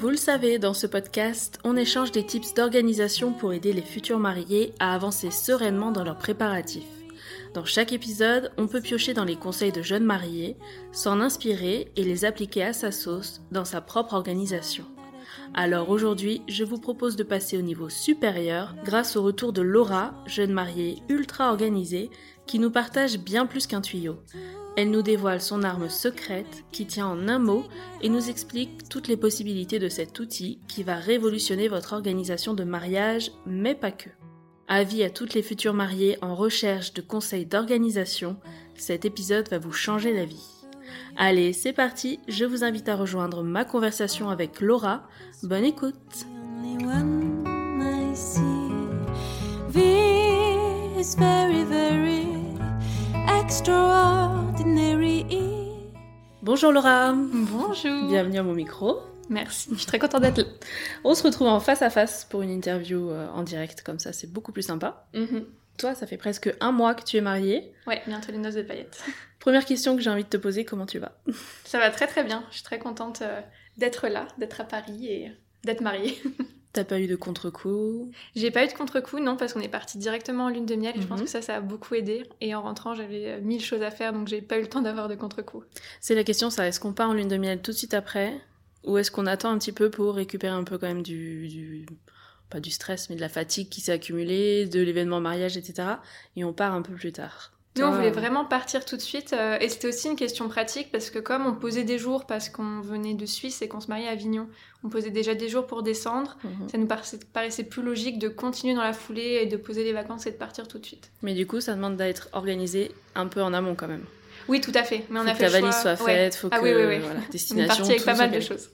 Vous le savez, dans ce podcast, on échange des tips d'organisation pour aider les futurs mariés à avancer sereinement dans leurs préparatifs. Dans chaque épisode, on peut piocher dans les conseils de jeunes mariés, s'en inspirer et les appliquer à sa sauce dans sa propre organisation. Alors aujourd'hui, je vous propose de passer au niveau supérieur grâce au retour de Laura, jeune mariée ultra organisée, qui nous partage bien plus qu'un tuyau. Elle nous dévoile son arme secrète qui tient en un mot et nous explique toutes les possibilités de cet outil qui va révolutionner votre organisation de mariage, mais pas que. Avis à toutes les futures mariées en recherche de conseils d'organisation, cet épisode va vous changer la vie. Allez, c'est parti, je vous invite à rejoindre ma conversation avec Laura. Bonne écoute Bonjour Laura Bonjour Bienvenue à mon micro. Merci, je suis très contente d'être là. On se retrouve en face à face pour une interview euh, en direct, comme ça c'est beaucoup plus sympa. Mhm. Toi, ça fait presque un mois que tu es mariée. Ouais, bientôt les noces de paillettes. Première question que j'ai envie de te poser, comment tu vas? Ça va très très bien, je suis très contente euh, d'être là, d'être à Paris et d'être mariée. T'as pas eu de contre-coup? J'ai pas eu de contre-coup, non, parce qu'on est parti directement en lune de miel et je pense Mhm. que ça, ça a beaucoup aidé. Et en rentrant, j'avais euh, mille choses à faire, donc j'ai pas eu le temps d'avoir de contre-coup. C'est la question, ça. Est-ce qu'on part en lune de miel tout de suite après? Ou est-ce qu'on attend un petit peu pour récupérer un peu quand même du... du- pas du stress, mais de la fatigue qui s'est accumulée, de l'événement mariage, etc. Et on part un peu plus tard? Nous, on voulait vraiment partir tout de suite. euh, et c'était aussi une question pratique parce que comme on posait des jours parce qu'on venait de Suisse et qu'on se mariait à Avignon, on posait déjà des jours pour descendre. mhm. Ça nous paraissait, plus logique de continuer dans la foulée et de poser les vacances et de partir tout de suite. Mais du coup, ça demande d'être organisé un peu en amont quand même. Oui, tout à fait. Mais on faut a que fait ta valise soit ouais. faite, faut Ah que oui, oui, oui. voilà, On est parti avec pas mal de choses.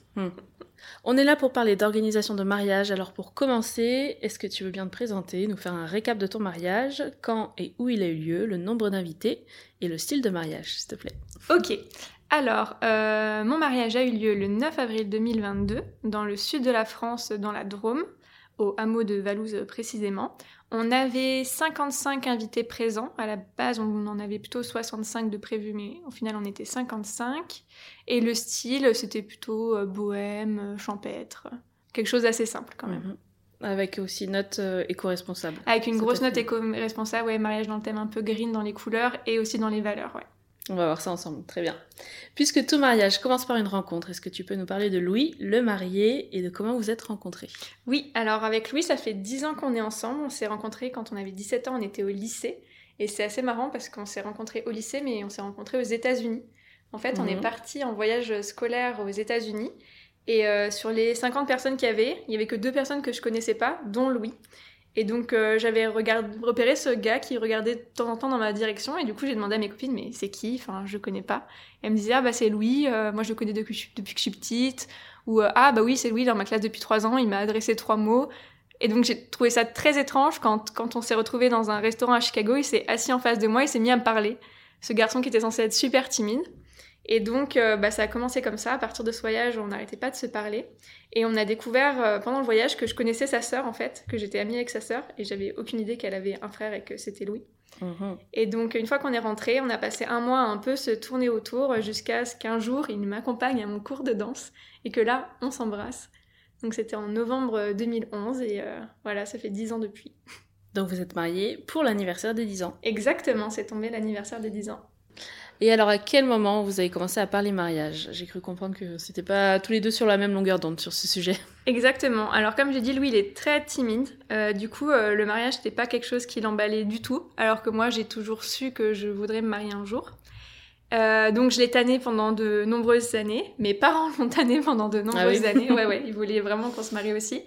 On est là pour parler d'organisation de mariage. Alors pour commencer, est-ce que tu veux bien te présenter, nous faire un récap de ton mariage, quand et où il a eu lieu, le nombre d'invités et le style de mariage, s'il te plaît? Ok. Alors, euh, mon mariage a eu lieu le 9 avril 2022 dans le sud de la France, dans la Drôme, au hameau de Valouse précisément. On avait 55 invités présents. À la base, on en avait plutôt 65 de prévus, mais au final, on était 55. Et le style, c'était plutôt euh, bohème, euh, champêtre. Quelque chose d'assez simple quand même. Mhm. Avec aussi note euh, éco-responsable. Avec une Ça grosse note éco-responsable, ouais, mariage dans le thème un peu green dans les couleurs et aussi dans les valeurs, ouais. On va voir ça ensemble, très bien. Puisque tout mariage commence par une rencontre, est-ce que tu peux nous parler de Louis, le marié, et de comment vous êtes rencontrés? Oui, alors avec Louis, ça fait 10 ans qu'on est ensemble. On s'est rencontrés quand on avait 17 ans, on était au lycée. Et c'est assez marrant parce qu'on s'est rencontrés au lycée, mais on s'est rencontrés aux États-Unis. En fait, on est Mhm. parti en voyage scolaire aux États-Unis. Et euh, sur les 50 personnes qu'il y avait, il y avait que deux personnes que je connaissais pas, dont Louis. Et donc euh, j'avais repéré ce gars qui regardait de temps en temps dans ma direction. Et du coup, j'ai demandé à mes copines, mais c'est qui? Enfin, je connais pas. Et elles me disaient, ah bah c'est Louis, euh, moi je le connais depuis, depuis que je suis petite. Ou euh, ah bah oui, c'est Louis dans ma classe depuis trois ans, il m'a adressé trois mots. Et donc j'ai trouvé ça très étrange quand, quand on s'est retrouvé dans un restaurant à Chicago, il s'est assis en face de moi, il s'est mis à me parler. Ce garçon qui était censé être super timide. Et donc euh, bah, ça a commencé comme ça. À partir de ce voyage, on n'arrêtait pas de se parler. Et on a découvert euh, pendant le voyage que je connaissais sa sœur en fait, que j'étais amie avec sa sœur. Et j'avais aucune idée qu'elle avait un frère et que c'était Louis. Mhm. Et donc, une fois qu'on est rentré, on a passé un mois à un peu se tourner autour jusqu'à ce qu'un jour, il m'accompagne à mon cours de danse et que là, on s'embrasse. Donc, c'était en novembre 2011 et euh, voilà, ça fait 10 ans depuis. Donc vous êtes mariés pour l'anniversaire des 10 ans. Exactement, c'est tombé l'anniversaire des 10 ans. Et alors à quel moment vous avez commencé à parler mariage? J'ai cru comprendre que c'était pas tous les deux sur la même longueur d'onde sur ce sujet. Exactement. Alors, comme j'ai dit, Louis, il est très timide. Euh, du coup, euh, le mariage, c'était pas quelque chose qui l'emballait du tout. Alors que moi, j'ai toujours su que je voudrais me marier un jour. Euh, donc, je l'ai tanné pendant de nombreuses années. Mes parents l'ont tanné pendant de nombreuses oui années. Ouais, ouais, ils voulaient vraiment qu'on se marie aussi.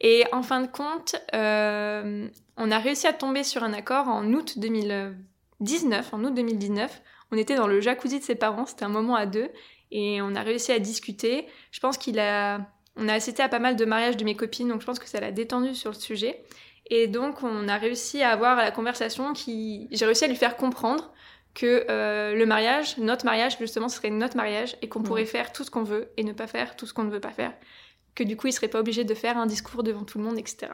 Et en fin de compte, euh, on a réussi à tomber sur un accord en août 2019. En août 2019, on était dans le jacuzzi de ses parents. C'était un moment à deux. Et on a réussi à discuter. Je pense qu'il a on a assisté à pas mal de mariages de mes copines, donc je pense que ça l'a détendu sur le sujet. Et donc, on a réussi à avoir la conversation qui. J'ai réussi à lui faire comprendre que euh, le mariage, notre mariage, justement, ce serait notre mariage et qu'on pourrait faire tout ce qu'on veut et ne pas faire tout ce qu'on ne veut pas faire. Que du coup, il serait pas obligé de faire un discours devant tout le monde, etc.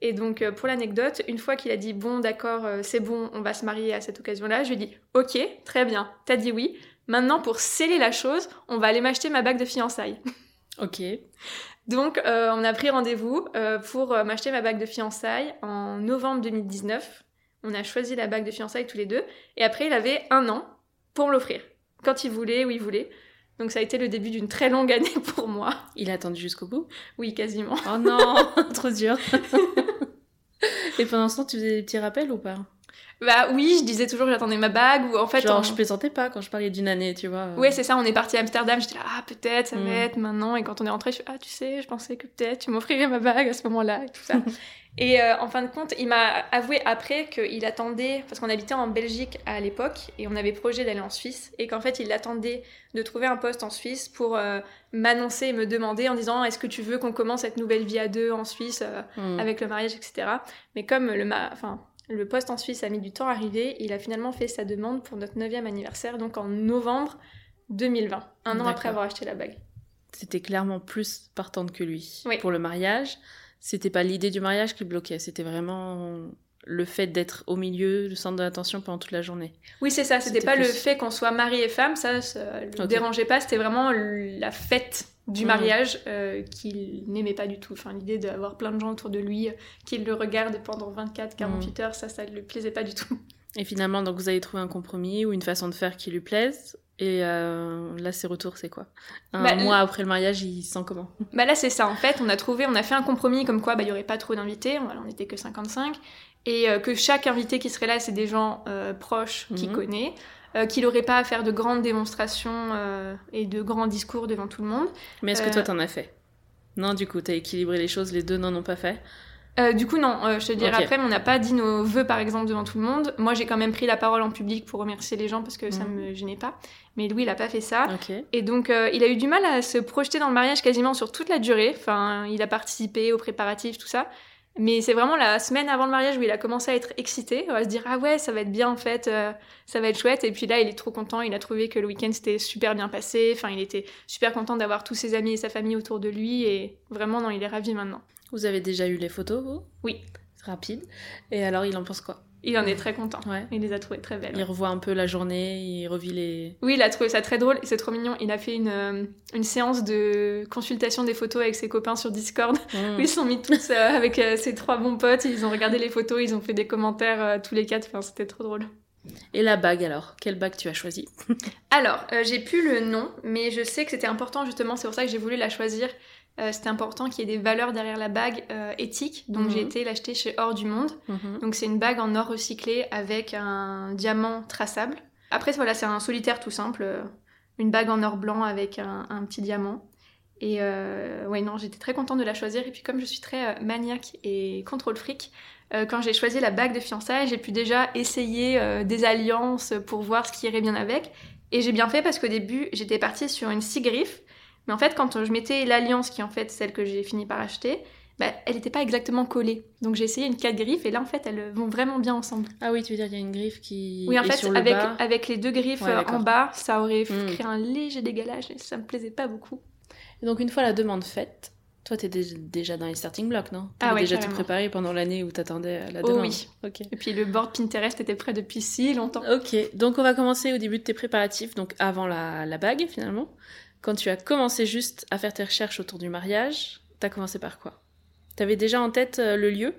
Et donc, euh, pour l'anecdote, une fois qu'il a dit bon, d'accord, euh, c'est bon, on va se marier à cette occasion-là, je lui ai dit ok, très bien, t'as dit oui. Maintenant, pour sceller la chose, on va aller m'acheter ma bague de fiançailles. Ok. Donc, euh, on a pris rendez-vous euh, pour m'acheter ma bague de fiançailles en novembre 2019. On a choisi la bague de fiançailles tous les deux. Et après, il avait un an pour me l'offrir. Quand il voulait, où il voulait. Donc, ça a été le début d'une très longue année pour moi. Il a attendu jusqu'au bout? Oui, quasiment. Oh non Trop dur Et pendant ce temps, tu faisais des petits rappels ou pas? Bah oui, je disais toujours que j'attendais ma bague. Ou en fait, Genre, on- je plaisantais pas quand je parlais d'une année, tu vois. Ouais, c'est ça, on est parti à Amsterdam, j'étais là, ah peut-être, ça va Mm. être maintenant, et quand on est rentré, je suis, ah tu sais, je pensais que peut-être tu m'offrirais ma bague à ce moment-là, et tout ça. et euh, en fin de compte, il m'a avoué après qu'il attendait, parce qu'on habitait en Belgique à l'époque, et on avait projet d'aller en Suisse, et qu'en fait il attendait de trouver un poste en Suisse pour euh, m'annoncer et me demander en disant, est-ce que tu veux qu'on commence cette nouvelle vie à deux en Suisse euh, Hmm. avec le mariage, etc. Mais comme le, ma... enfin, le poste en Suisse a mis du temps à arriver, il a finalement fait sa demande pour notre 9e anniversaire, donc en novembre 2020, un an après avoir acheté la bague. C'était clairement plus partante que lui Oui. pour le mariage. C'était pas l'idée du mariage qui bloquait, c'était vraiment le fait d'être au milieu, le centre de l'attention pendant toute la journée. Oui, c'est ça, c'était pas le fait qu'on soit mari et femme, ça, ça le dérangeait pas, c'était vraiment la fête du Mhm. mariage euh, qu'il n'aimait pas du tout. Enfin, l'idée d'avoir plein de gens autour de lui qui le regardent pendant 24, 48 heures, ça, ça lui plaisait pas du tout. Et finalement, donc vous avez trouvé un compromis ou une façon de faire qui lui plaise. Et euh, là, ses retours, c'est quoi? Un Bah, mois après le mariage, il sent comment? Bah là c'est ça en fait, on a trouvé, on a fait un compromis comme quoi bah il y aurait pas trop d'invités, on, voilà, on était que 55 et euh, que chaque invité qui serait là c'est des gens euh, proches qu'il Mhm. connaît, euh, qu'il aurait pas à faire de grandes démonstrations euh, et de grands discours devant tout le monde. Mais est-ce que toi, t'en as fait? Non, du coup, t'as équilibré les choses, les deux n'en ont pas fait? Du coup non, je te dirai après, mais on n'a pas dit nos vœux par exemple devant tout le monde. Moi j'ai quand même pris la parole en public pour remercier les gens parce que ça Mhm. me gênait pas, mais Louis il a pas fait ça. Et donc, il a eu du mal à se projeter dans le mariage quasiment sur toute la durée. Enfin, il a participé aux préparatifs, tout ça. Mais c'est vraiment la semaine avant le mariage où il a commencé à être excité, à se dire ah ouais ça va être bien en fait, euh, ça va être chouette. Et puis là il est trop content, il a trouvé que le week-end s'était super bien passé. Enfin il était super content d'avoir tous ses amis et sa famille autour de lui et vraiment non il est ravi maintenant. Vous avez déjà eu les photos, vous? Oui. Rapide. Et alors, il en pense quoi? Il en est très content. Ouais. Il les a trouvées très belles. Il revoit un peu la journée, il revit les. Oui, il a trouvé ça très drôle et c'est trop mignon. Il a fait une, euh, une séance de consultation des photos avec ses copains sur Discord. Mm. Ils se sont mis tous euh, avec euh, ses trois bons potes, ils ont regardé les photos, ils ont fait des commentaires euh, tous les quatre, enfin, c'était trop drôle. Et la bague alors? Quelle bague tu as choisi Alors, j'ai plus le nom, mais je sais que c'était important justement, c'est pour ça que j'ai voulu la choisir. Euh, c'était important qu'il y ait des valeurs derrière la bague euh, éthiques, donc j'ai Mhm. été l'acheter chez Or du Monde. Mhm. Donc c'est une bague en or recyclé avec un diamant traçable. Après voilà, c'est un solitaire tout simple, euh, une bague en or blanc avec un, un petit diamant. Et ouais non, j'étais très contente de la choisir. Et puis comme je suis très maniaque et contrôle fric, quand j'ai choisi la bague de fiançailles, j'ai pu déjà essayer des alliances pour voir ce qui irait bien avec. Et j'ai bien fait parce qu'au début, j'étais partie sur une six griffes. Mais en fait, quand je mettais l'alliance, qui est en fait celle que j'ai fini par acheter, bah, elle n'était pas exactement collée. Donc j'ai essayé une 4 griffes et là en fait elles vont vraiment bien ensemble. Ah oui, tu veux dire qu'il y a une griffe qui Oui en est fait sur le avec, bas. avec les deux griffes Ouais, euh, en bas ça aurait Mm. créé un léger dégalage et ça me plaisait pas beaucoup. Et donc une fois la demande faite, toi t'étais déjà dans les starting blocks, non? Ah ouais, déjà tout préparé pendant l'année où t'attendais la Oh demande oui. Ok. Et puis le board Pinterest était prêt depuis si longtemps. Ok, donc on va commencer au début de tes préparatifs, donc avant la, la bague finalement. Quand tu as commencé juste à faire tes recherches autour du mariage, t'as commencé par quoi? T'avais déjà en tête euh, le lieu?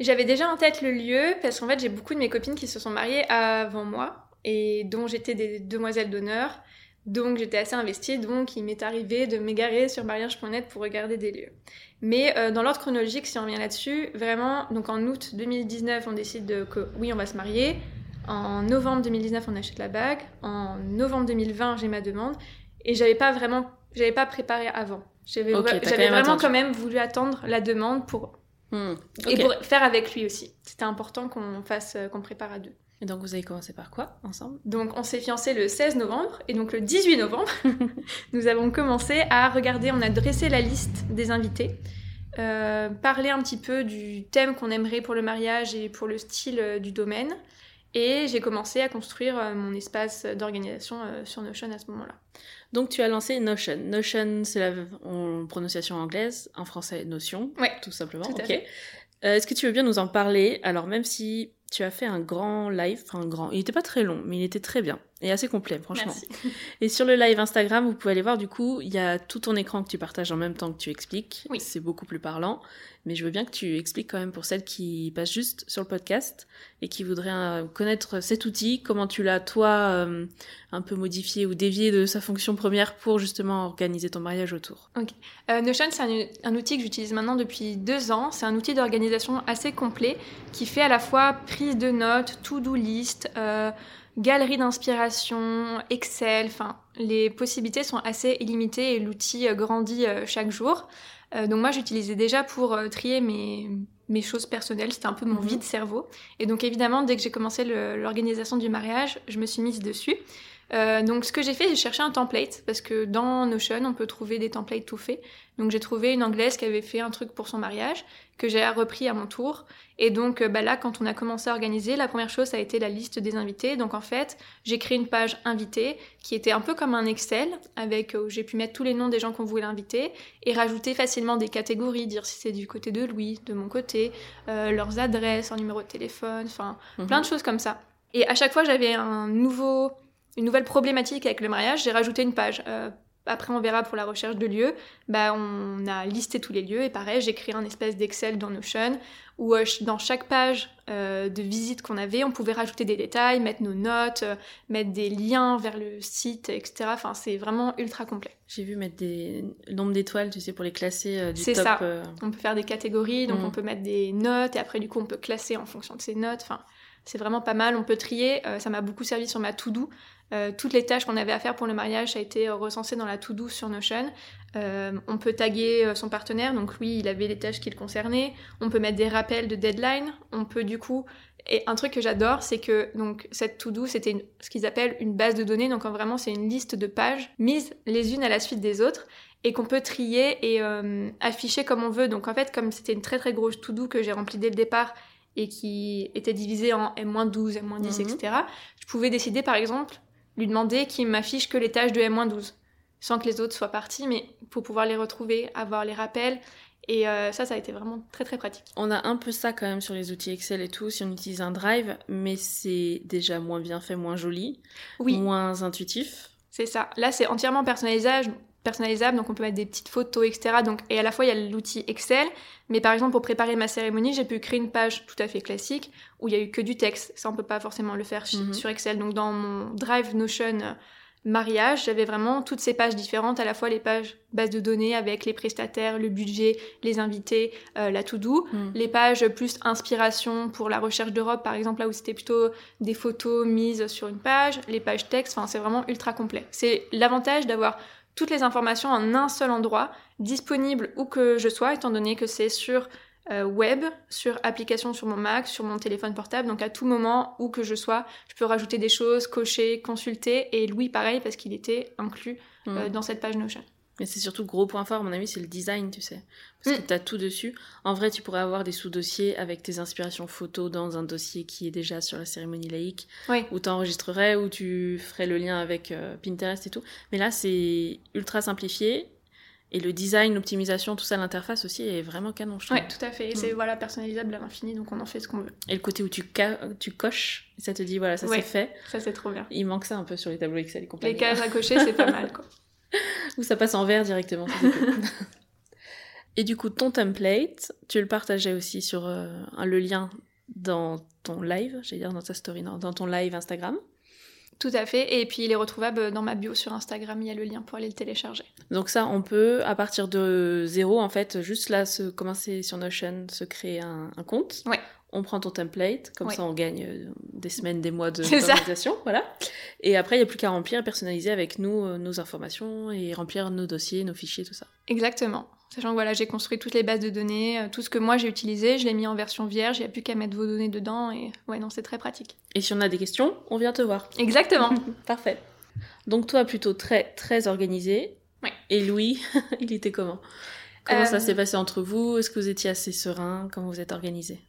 J'avais déjà en tête le lieu parce qu'en fait j'ai beaucoup de mes copines qui se sont mariées avant moi et dont j'étais des demoiselles d'honneur. Donc j'étais assez investie, donc il m'est arrivé de m'égarer sur mariage.net pour regarder des lieux. Mais euh, dans l'ordre chronologique, si on revient là-dessus, vraiment, donc en août 2019, on décide de- que oui, on va se marier. En novembre 2019, on achète la bague. En novembre 2020, j'ai ma demande. Et j'avais pas vraiment, j'avais pas préparé avant. J'avais vraiment attendu. quand même voulu attendre la demande pour Hmm, et pour faire avec lui aussi. C'était important qu'on fasse, euh, qu'on prépare à deux. Et donc vous avez commencé par quoi ensemble? Donc on s'est fiancés le 16 novembre et donc le 18 novembre, nous avons commencé à regarder, on a dressé la liste des invités, euh, parler un petit peu du thème qu'on aimerait pour le mariage et pour le style euh, du domaine. Et j'ai commencé à construire euh, mon espace d'organisation sur Notion à ce moment-là. Donc tu as lancé Notion. Notion, c'est la en prononciation anglaise, en français Notion, Ouais, tout simplement. tout ok. Euh, Est-ce que tu veux bien nous en parler? Alors même si tu as fait un grand live, enfin un grand, il n'était pas très long, mais il était très bien et assez complet, franchement. Merci. Et sur le live Instagram, vous pouvez aller voir du coup, il y a tout ton écran que tu partages en même temps que tu expliques. Oui. C'est beaucoup plus parlant. Mais je veux bien que tu expliques quand même pour celles qui passent juste sur le podcast et qui voudraient euh, connaître cet outil, comment tu l'as toi euh, un peu modifié ou dévié de sa fonction première pour justement organiser ton mariage autour. Euh, Notion, c'est un, un outil que j'utilise maintenant depuis deux ans. C'est un outil d'organisation assez complet qui fait à la fois prise de notes, to-do list, euh, galerie d'inspiration, Excel. Enfin, les possibilités sont assez illimitées et l'outil euh, grandit euh, chaque jour. Euh, donc moi, j'utilisais déjà pour trier mes, mes choses personnelles. C'était un peu mon Mhm. vide cerveau. Et donc évidemment, dès que j'ai commencé l'organisation du mariage, je me suis mise dessus. Euh, donc ce que j'ai fait, j'ai cherché un template parce que dans Notion, on peut trouver des templates tout faits. Donc j'ai trouvé une anglaise qui avait fait un truc pour son mariage que j'ai repris à mon tour. Et donc euh, bah là, quand on a commencé à organiser, la première chose ça a été la liste des invités. Donc en fait, j'ai créé une page invitée qui était un peu comme un Excel avec euh, où j'ai pu mettre tous les noms des gens qu'on voulait inviter et rajouter facilement des catégories, dire si c'est du côté de Louis, de mon côté, euh, leurs adresses, leur numéro de téléphone, enfin plein de choses comme ça. Et à chaque fois, j'avais un nouveau, une nouvelle problématique avec le mariage, j'ai rajouté une page. Euh, après, on verra pour la recherche de lieux. Bah, on a listé tous les lieux et pareil, j'ai créé un espèce d'Excel dans Notion où euh, dans chaque page euh, de visite qu'on avait, on pouvait rajouter des détails, mettre nos notes, euh, mettre des liens vers le site, etc. Enfin, c'est vraiment ultra complet. J'ai vu mettre des le nombre d'étoiles, tu sais, pour les classer C'est ça. On peut faire des catégories, donc Mhm. on peut mettre des notes et après du coup on peut classer en fonction de ces notes. Enfin, c'est vraiment pas mal. On peut trier. Ça m'a beaucoup servi sur ma to-do. Euh, toutes les tâches qu'on avait à faire pour le mariage ça a été euh, recensé dans la to-do sur Notion. Euh, on peut taguer son partenaire, donc lui il avait les tâches qui le concernaient. On peut mettre des rappels de deadline. On peut du coup et un truc que j'adore, c'est que donc cette to-do, c'était une- ce qu'ils appellent une base de données. Donc en vraiment, c'est une liste de pages mises les unes à la suite des autres et qu'on peut trier et euh, afficher comme on veut. Donc en fait, comme c'était une très très grosse to-do que j'ai remplie dès le départ et qui était divisée en M-12, M-10, Mhm. etc., je pouvais décider par exemple, lui demander qu'il m'affiche que les tâches de M-12 sans que les autres soient partis, mais pour pouvoir les retrouver, avoir les rappels. Et euh, ça, ça a été vraiment très très pratique. On a un peu ça quand même sur les outils Excel et tout, si on utilise un drive, mais c'est déjà moins bien fait, moins joli, Oui, moins intuitif. c'est ça. Là, c'est entièrement personnalisable. Personnalisable, donc on peut mettre des petites photos, etc. Donc, et à la fois, il y a l'outil Excel, mais par exemple, pour préparer ma cérémonie, j'ai pu créer une page tout à fait classique où il y a eu que du texte. Ça, on peut pas forcément le faire Mhm. sur Excel. Donc, dans mon Drive Notion euh, mariage, j'avais vraiment toutes ces pages différentes, à la fois les pages base de données avec les prestataires, le budget, les invités, euh, la to-do, Mm. les pages plus inspiration pour la recherche d'Europe, par exemple, là où c'était plutôt des photos mises sur une page, les pages texte, enfin, c'est vraiment ultra complet. C'est l'avantage d'avoir toutes les informations en un seul endroit, disponibles où que je sois, étant donné que c'est sur euh, web, sur application sur mon Mac, sur mon téléphone portable, donc à tout moment, où que je sois, je peux rajouter des choses, cocher, consulter, et Louis pareil, parce qu'il était inclus euh, Mm. dans cette page Notion. Mais c'est surtout gros point fort, à mon avis, c'est le design, tu sais. Parce Mm. que tu as tout dessus. En vrai, tu pourrais avoir des sous-dossiers avec tes inspirations photos dans un dossier qui est déjà sur la cérémonie laïque, Oui. où tu enregistrerais, où tu ferais le lien avec euh, Pinterest et tout. Mais là, c'est ultra simplifié. Et le design, l'optimisation, tout ça, l'interface aussi est vraiment canon, je trouve. Ouais, tout à fait. Et c'est voilà, personnalisable à l'infini, donc on en fait ce qu'on veut. Et le côté où tu, coches, ça te dit, voilà, ça Ouais. c'est fait. Ça, c'est trop bien. Il manque ça un peu sur les tableaux Excel et compagnie. Les cases à cocher, c'est pas mal, quoi. Ou ça passe en vert directement. Et du coup, ton template, tu le partageais aussi sur euh, le lien dans ton live, j'allais dire dans ta story, non, dans ton live Instagram. Tout à fait. Et puis, il est retrouvable dans ma bio sur Instagram. Il y a le lien pour aller le télécharger. Donc ça, on peut, à partir de zéro, en fait, juste là, se commencer sur Notion, se créer un, un compte. Ouais. On prend ton template, comme Ouais. ça on gagne euh, des semaines, des mois de d'organisation, voilà. Et après, il n'y a plus qu'à remplir et personnaliser avec nous euh, nos informations et remplir nos dossiers, nos fichiers, tout ça. Exactement. Sachant que voilà, j'ai construit toutes les bases de données, euh, tout ce que moi j'ai utilisé, je l'ai mis en version vierge, il n'y a plus qu'à mettre vos données dedans et ouais, non, c'est très pratique. Et si on a des questions, on vient te voir. Exactement. Parfait. Donc toi, plutôt très, très organisé. Ouais. Et Louis, il était comment? Comment ça s'est passé entre vous? Est-ce que vous étiez assez serein? Comment vous êtes organisé?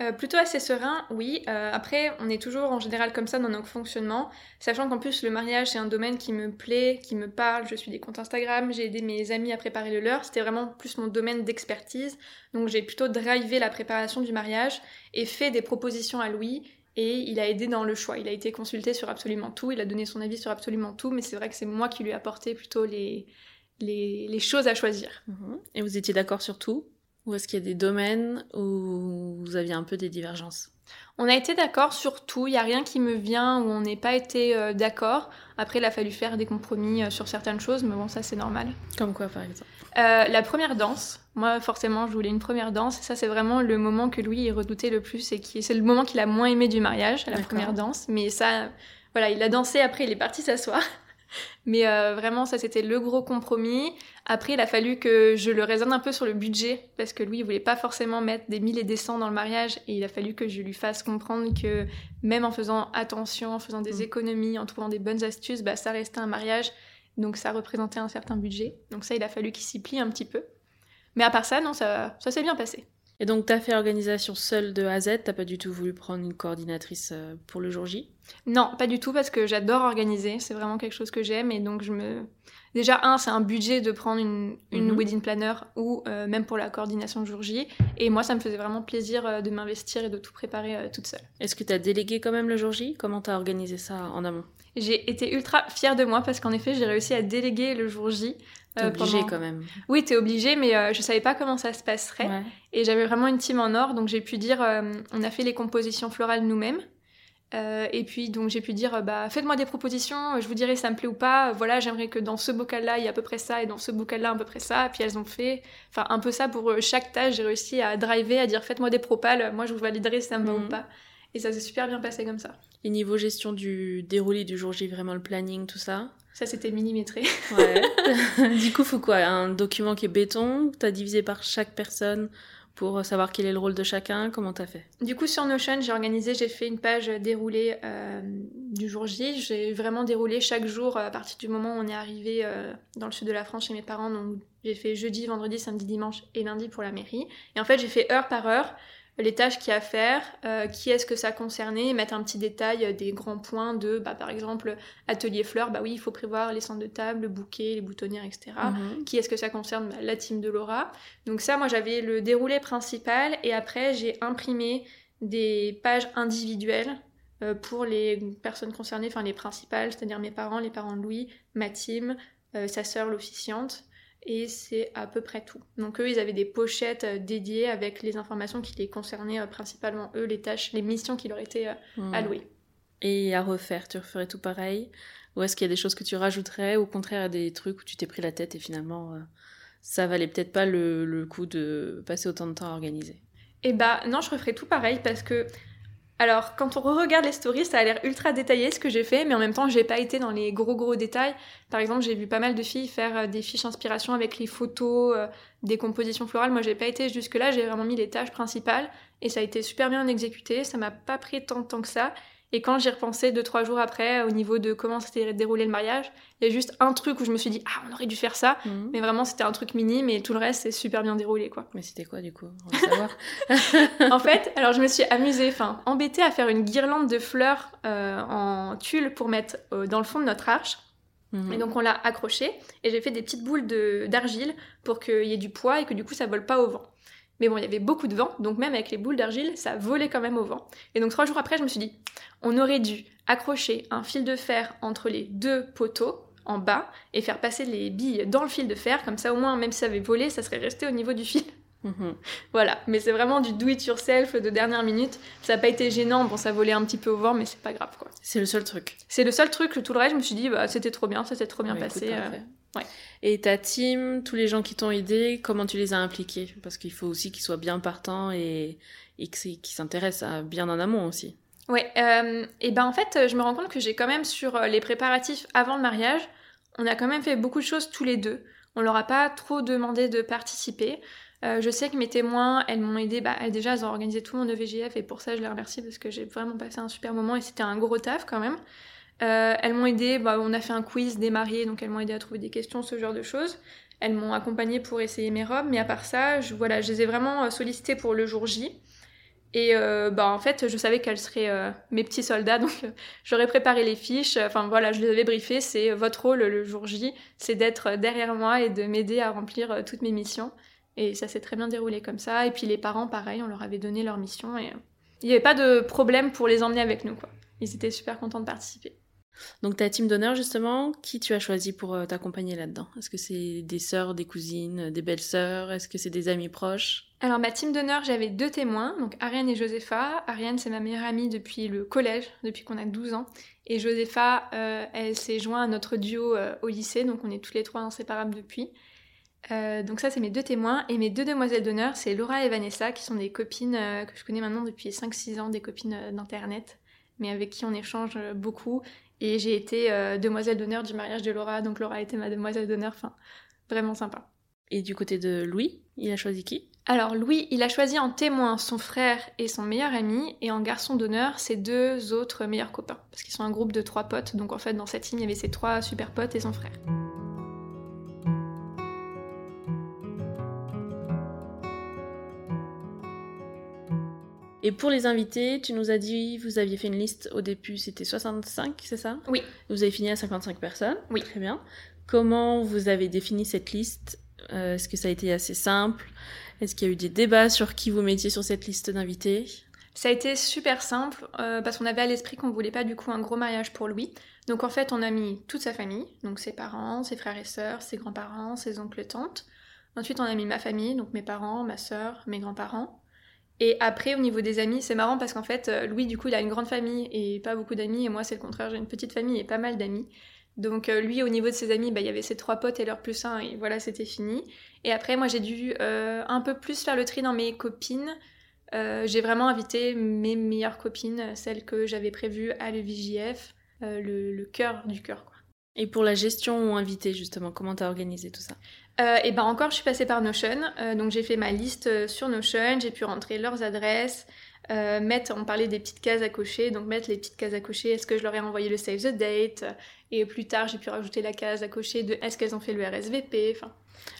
Euh, plutôt assez serein, oui. Euh, après, on est toujours en général comme ça dans notre fonctionnement, sachant qu'en plus le mariage c'est un domaine qui me plaît, qui me parle. Je suis des comptes Instagram, j'ai aidé mes amis à préparer le leur. C'était vraiment plus mon domaine d'expertise, donc j'ai plutôt drivé la préparation du mariage et fait des propositions à Louis. Et il a aidé dans le choix. Il a été consulté sur absolument tout. Il a donné son avis sur absolument tout. Mais c'est vrai que c'est moi qui lui ai apporté plutôt les choses à choisir. Mhm. Et vous étiez d'accord sur tout? Ou est-ce qu'il y a des domaines où vous aviez un peu des divergences? On a été d'accord sur tout, il n'y a rien qui me vient où on n'est pas été euh, d'accord. Après, il a fallu faire des compromis euh, sur certaines choses, mais bon, ça c'est normal. Comme quoi, par exemple? Euh, la première danse, moi forcément, je voulais une première danse. Ça, c'est vraiment le moment que Louis redoutait le plus et qui c'est le moment qu'il a moins aimé du mariage, la première danse. Mais ça, voilà, il a dansé après, il est parti s'asseoir. Mais euh, vraiment, ça c'était le gros compromis. Après, il a fallu que je le raisonne un peu sur le budget parce que lui, il voulait pas forcément mettre des 1000 et des 100 dans le mariage et il a fallu que je lui fasse comprendre que même en faisant attention, en faisant des Mm. économies, en trouvant des bonnes astuces, bah, ça restait un mariage. Donc ça représentait un certain budget. Donc ça, il a fallu qu'il s'y plie un petit peu. Mais à part ça, non, ça, ça s'est bien passé. Et donc, t'as fait l'organisation seule de A à Z T'as pas du tout voulu prendre une coordinatrice euh, pour le jour J? Non, pas du tout, parce que j'adore organiser. C'est vraiment quelque chose que j'aime. Et donc, je me. Déjà, un, c'est un budget de prendre une, une Mhm. wedding planner ou euh, même pour la coordination de jour J. Et moi, ça me faisait vraiment plaisir euh, de m'investir et de tout préparer euh, toute seule. Est-ce que t'as délégué quand même le jour J? Comment t'as organisé ça en amont? J'ai été ultra fière de moi parce qu'en effet, j'ai réussi à déléguer le jour J. T'es euh, obligé pendant- quand même. Oui, t'es obligé, mais euh, je savais pas comment ça se passerait. Ouais. Et j'avais vraiment une team en or, donc j'ai pu dire, euh, on a fait les compositions florales nous-mêmes. Euh, et puis donc j'ai pu dire, euh, bah faites-moi des propositions, je vous dirai si ça me plaît ou pas. Euh, Voilà, j'aimerais que dans ce bocal-là il y a à peu près ça et dans ce bocal-là à peu près ça. Puis elles ont fait, enfin un peu ça pour euh, chaque tâche. J'ai réussi à driver, à dire faites-moi des propales, moi je vous validerai si ça me va Mhm. ou pas. Et ça s'est super bien passé comme ça. Et niveau gestion du déroulé du jour J, vraiment le planning, tout ça Ça c'était millimétré. Ouais. du coup, faut quoi? Un document qui est béton T'as divisé par chaque personne pour savoir quel est le rôle de chacun Comment t'as fait? Du coup, sur Notion, j'ai organisé, j'ai fait une page déroulée euh, du jour J. J'ai vraiment déroulé chaque jour euh, à partir du moment où on est arrivé euh, dans le sud de la France chez mes parents. Donc, j'ai fait jeudi, vendredi, samedi, dimanche et lundi pour la mairie. Et en fait, j'ai fait heure par heure les tâches qu'il y a à faire, euh, qui est-ce que ça concernait, mettre un petit détail euh, des grands points de, bah, par exemple, atelier fleurs, bah oui, il faut prévoir les centres de table, le bouquet, les boutonnières, etc. Mhm. Qui est-ce que ça concerne Bah, La team de Laura. Donc ça, moi, j'avais le déroulé principal et après, j'ai imprimé des pages individuelles euh, pour les personnes concernées, enfin les principales, c'est-à-dire mes parents, les parents de Louis, ma team, sa sœur l'officiante, et c'est à peu près tout. Donc eux, ils avaient des pochettes dédiées avec les informations qui les concernaient principalement eux, les tâches, les missions qui leur étaient hmm. allouées. Et à refaire, tu referais tout pareil? Ou est-ce qu'il y a des choses que tu rajouterais? Ou au contraire, des trucs où tu t'es pris la tête et finalement, ça valait peut-être pas le, le, coup de passer autant de temps à organiser? Eh bah non, je referais tout pareil parce que alors, quand on regarde les stories, ça a l'air ultra détaillé ce que j'ai fait, mais en même temps, j'ai pas été dans les gros gros détails. Par exemple, j'ai vu pas mal de filles faire euh, des fiches inspiration avec les photos, euh, des compositions florales. Moi, j'ai pas été jusque-là, j'ai vraiment mis les tâches principales et ça a été super bien exécuté. Ça m'a pas pris tant de temps que ça. Et quand j'y repensais deux, trois jours après, au niveau de comment s'était déroulé le mariage, il y a juste un truc où je me suis dit, ah, on aurait dû faire ça. Mhm. Mais vraiment, c'était un truc mini, mais tout le reste, c'est super bien déroulé, quoi. Mais c'était quoi, du coup? On va savoir. en fait, alors je me suis amusée, enfin, embêtée à faire une guirlande de fleurs euh, en tulle pour mettre euh, dans le fond de notre arche. Mhm. Et donc on l'a accroché et j'ai fait des petites boules d'argile pour qu'il y ait du poids et que du coup ça vole pas au vent. Mais bon, il y avait beaucoup de vent, donc même avec les boules d'argile, ça volait quand même au vent. Et donc trois jours après, je me suis dit, on aurait dû accrocher un fil de fer entre les deux poteaux en bas et faire passer les billes dans le fil de fer, comme ça au moins, même si ça avait volé, ça serait resté au niveau du fil. Mhm. voilà, mais c'est vraiment du do it yourself de dernière minute. Ça n'a pas été gênant, bon, ça volait un petit peu au vent, mais c'est pas grave quoi. C'est le seul truc. C'est le seul truc, tout le reste, je me suis dit, bah, c'était trop bien, ça s'est trop bien passé. Euh, et ta team, tous les gens qui t'ont aidé, comment tu les as impliqués? Parce qu'il faut aussi qu'ils soient bien partants et, et qu'ils s'intéressent bien en amont aussi. Ouais, euh, et ben en fait, je me rends compte que j'ai quand même sur euh, les préparatifs avant le mariage, on a quand même fait beaucoup de choses tous les deux. On leur a pas trop demandé de participer. Euh, je sais que mes témoins, elles m'ont aidé. Bah, elles, déjà, elles ont organisé tout mon EVGF et pour ça, je les remercie parce que j'ai vraiment passé un super moment et c'était un gros taf quand même. Euh, elles m'ont aidé, bah, on a fait un quiz des mariés, donc elles m'ont aidé à trouver des questions, ce genre de choses. Elles m'ont accompagné pour essayer mes robes, mais à part ça, je, voilà, je les ai vraiment euh, sollicitées pour le jour J. Et euh, bah, en fait, je savais qu'elles seraient mes petits soldats, donc j'aurais préparé les fiches. Enfin voilà, je les avais briefées. C'est votre rôle le jour J, c'est d'être derrière moi et de m'aider à remplir toutes mes missions. Et ça s'est très bien déroulé comme ça. Et puis les parents, pareil, on leur avait donné leur mission et il n'y avait pas de problème pour les emmener avec nous. Ils étaient super contents de participer. Donc ta team d'honneur justement, qui tu as choisi pour euh, t'accompagner là-dedans? Est-ce que c'est des sœurs, des cousines, des belles-sœurs? Est-ce que c'est des amis proches? Alors ma team d'honneur, j'avais deux témoins, donc Ariane et Josepha. Ariane c'est ma meilleure amie depuis le collège, depuis qu'on a 12 ans. Et Josepha, euh, elle s'est jointe à notre duo euh, au lycée, donc on est tous les trois inséparables depuis. donc ça c'est mes deux témoins. Et mes deux demoiselles d'honneur, c'est Laura et Vanessa, qui sont des copines que je connais maintenant depuis 5-6 ans, des copines d'internet mais avec qui on échange beaucoup et j'ai été euh, demoiselle d'honneur du mariage de Laura, donc Laura a été ma demoiselle d'honneur, enfin, vraiment sympa. Et du côté de Louis, il a choisi qui? Alors Louis, il a choisi en témoin son frère et son meilleur ami, et en garçon d'honneur ses deux autres meilleurs copains, parce qu'ils sont un groupe de trois potes, donc en fait dans cette team il y avait ses trois super potes et son frère. Et pour les invités, tu nous as dit, vous aviez fait une liste au début, c'était 65, c'est ça? Oui. Vous avez fini à 55 personnes Oui. Très bien. Comment vous avez défini cette liste? Euh, Est-ce que ça a été assez simple? Est-ce qu'il y a eu des débats sur qui vous mettiez sur cette liste d'invités? Ça a été super simple euh, parce qu'on avait à l'esprit qu'on voulait pas du coup un gros mariage pour Louis. Donc en fait, on a mis toute sa famille, donc ses parents, ses frères et sœurs, ses grands-parents, ses oncles et tantes. Ensuite, on a mis ma famille, donc mes parents, ma sœur, mes grands-parents. Et après, au niveau des amis, c'est marrant parce qu'en fait, euh, Louis, du coup, il a une grande famille et pas beaucoup d'amis. Et moi, c'est le contraire, j'ai une petite famille et pas mal d'amis. Donc euh, lui, au niveau de ses amis, bah, il y avait ses trois potes et leur plus un, et voilà, c'était fini. Et après, moi, j'ai dû euh, un peu plus faire le tri dans mes copines. j'ai vraiment invité mes meilleures copines, celles que j'avais prévues à l'EVJF, le, le cœur du cœur. Et pour la gestion ou invité, justement, comment t'as organisé tout ça? Euh, et ben encore, je suis passée par Notion. Euh, donc j'ai fait ma liste euh, sur Notion, j'ai pu rentrer leurs adresses, mettre, on parlait des petites cases à cocher, donc mettre les petites cases à cocher, est-ce que je leur ai envoyé le save the date? Et plus tard, j'ai pu rajouter la case à cocher de est-ce qu'elles ont fait le RSVP enfin,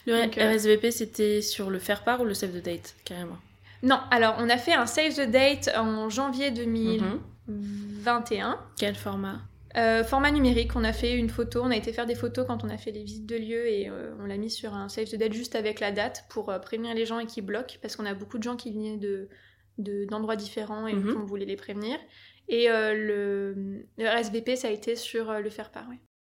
Le RSVP, c'était sur le faire part ou le save the date, carrément? Non, alors on a fait un save the date en janvier 2021. Mhm. Quel format? Euh, format numérique, on a fait une photo, on a été faire des photos quand on a fait les visites de lieux et euh, on l'a mis sur un save the date juste avec la date pour euh, prévenir les gens et qui bloquent parce qu'on a beaucoup de gens qui venaient de d'endroits différents et mhm. on voulait les prévenir. Et le, RSVP, ça a été sur le faire part.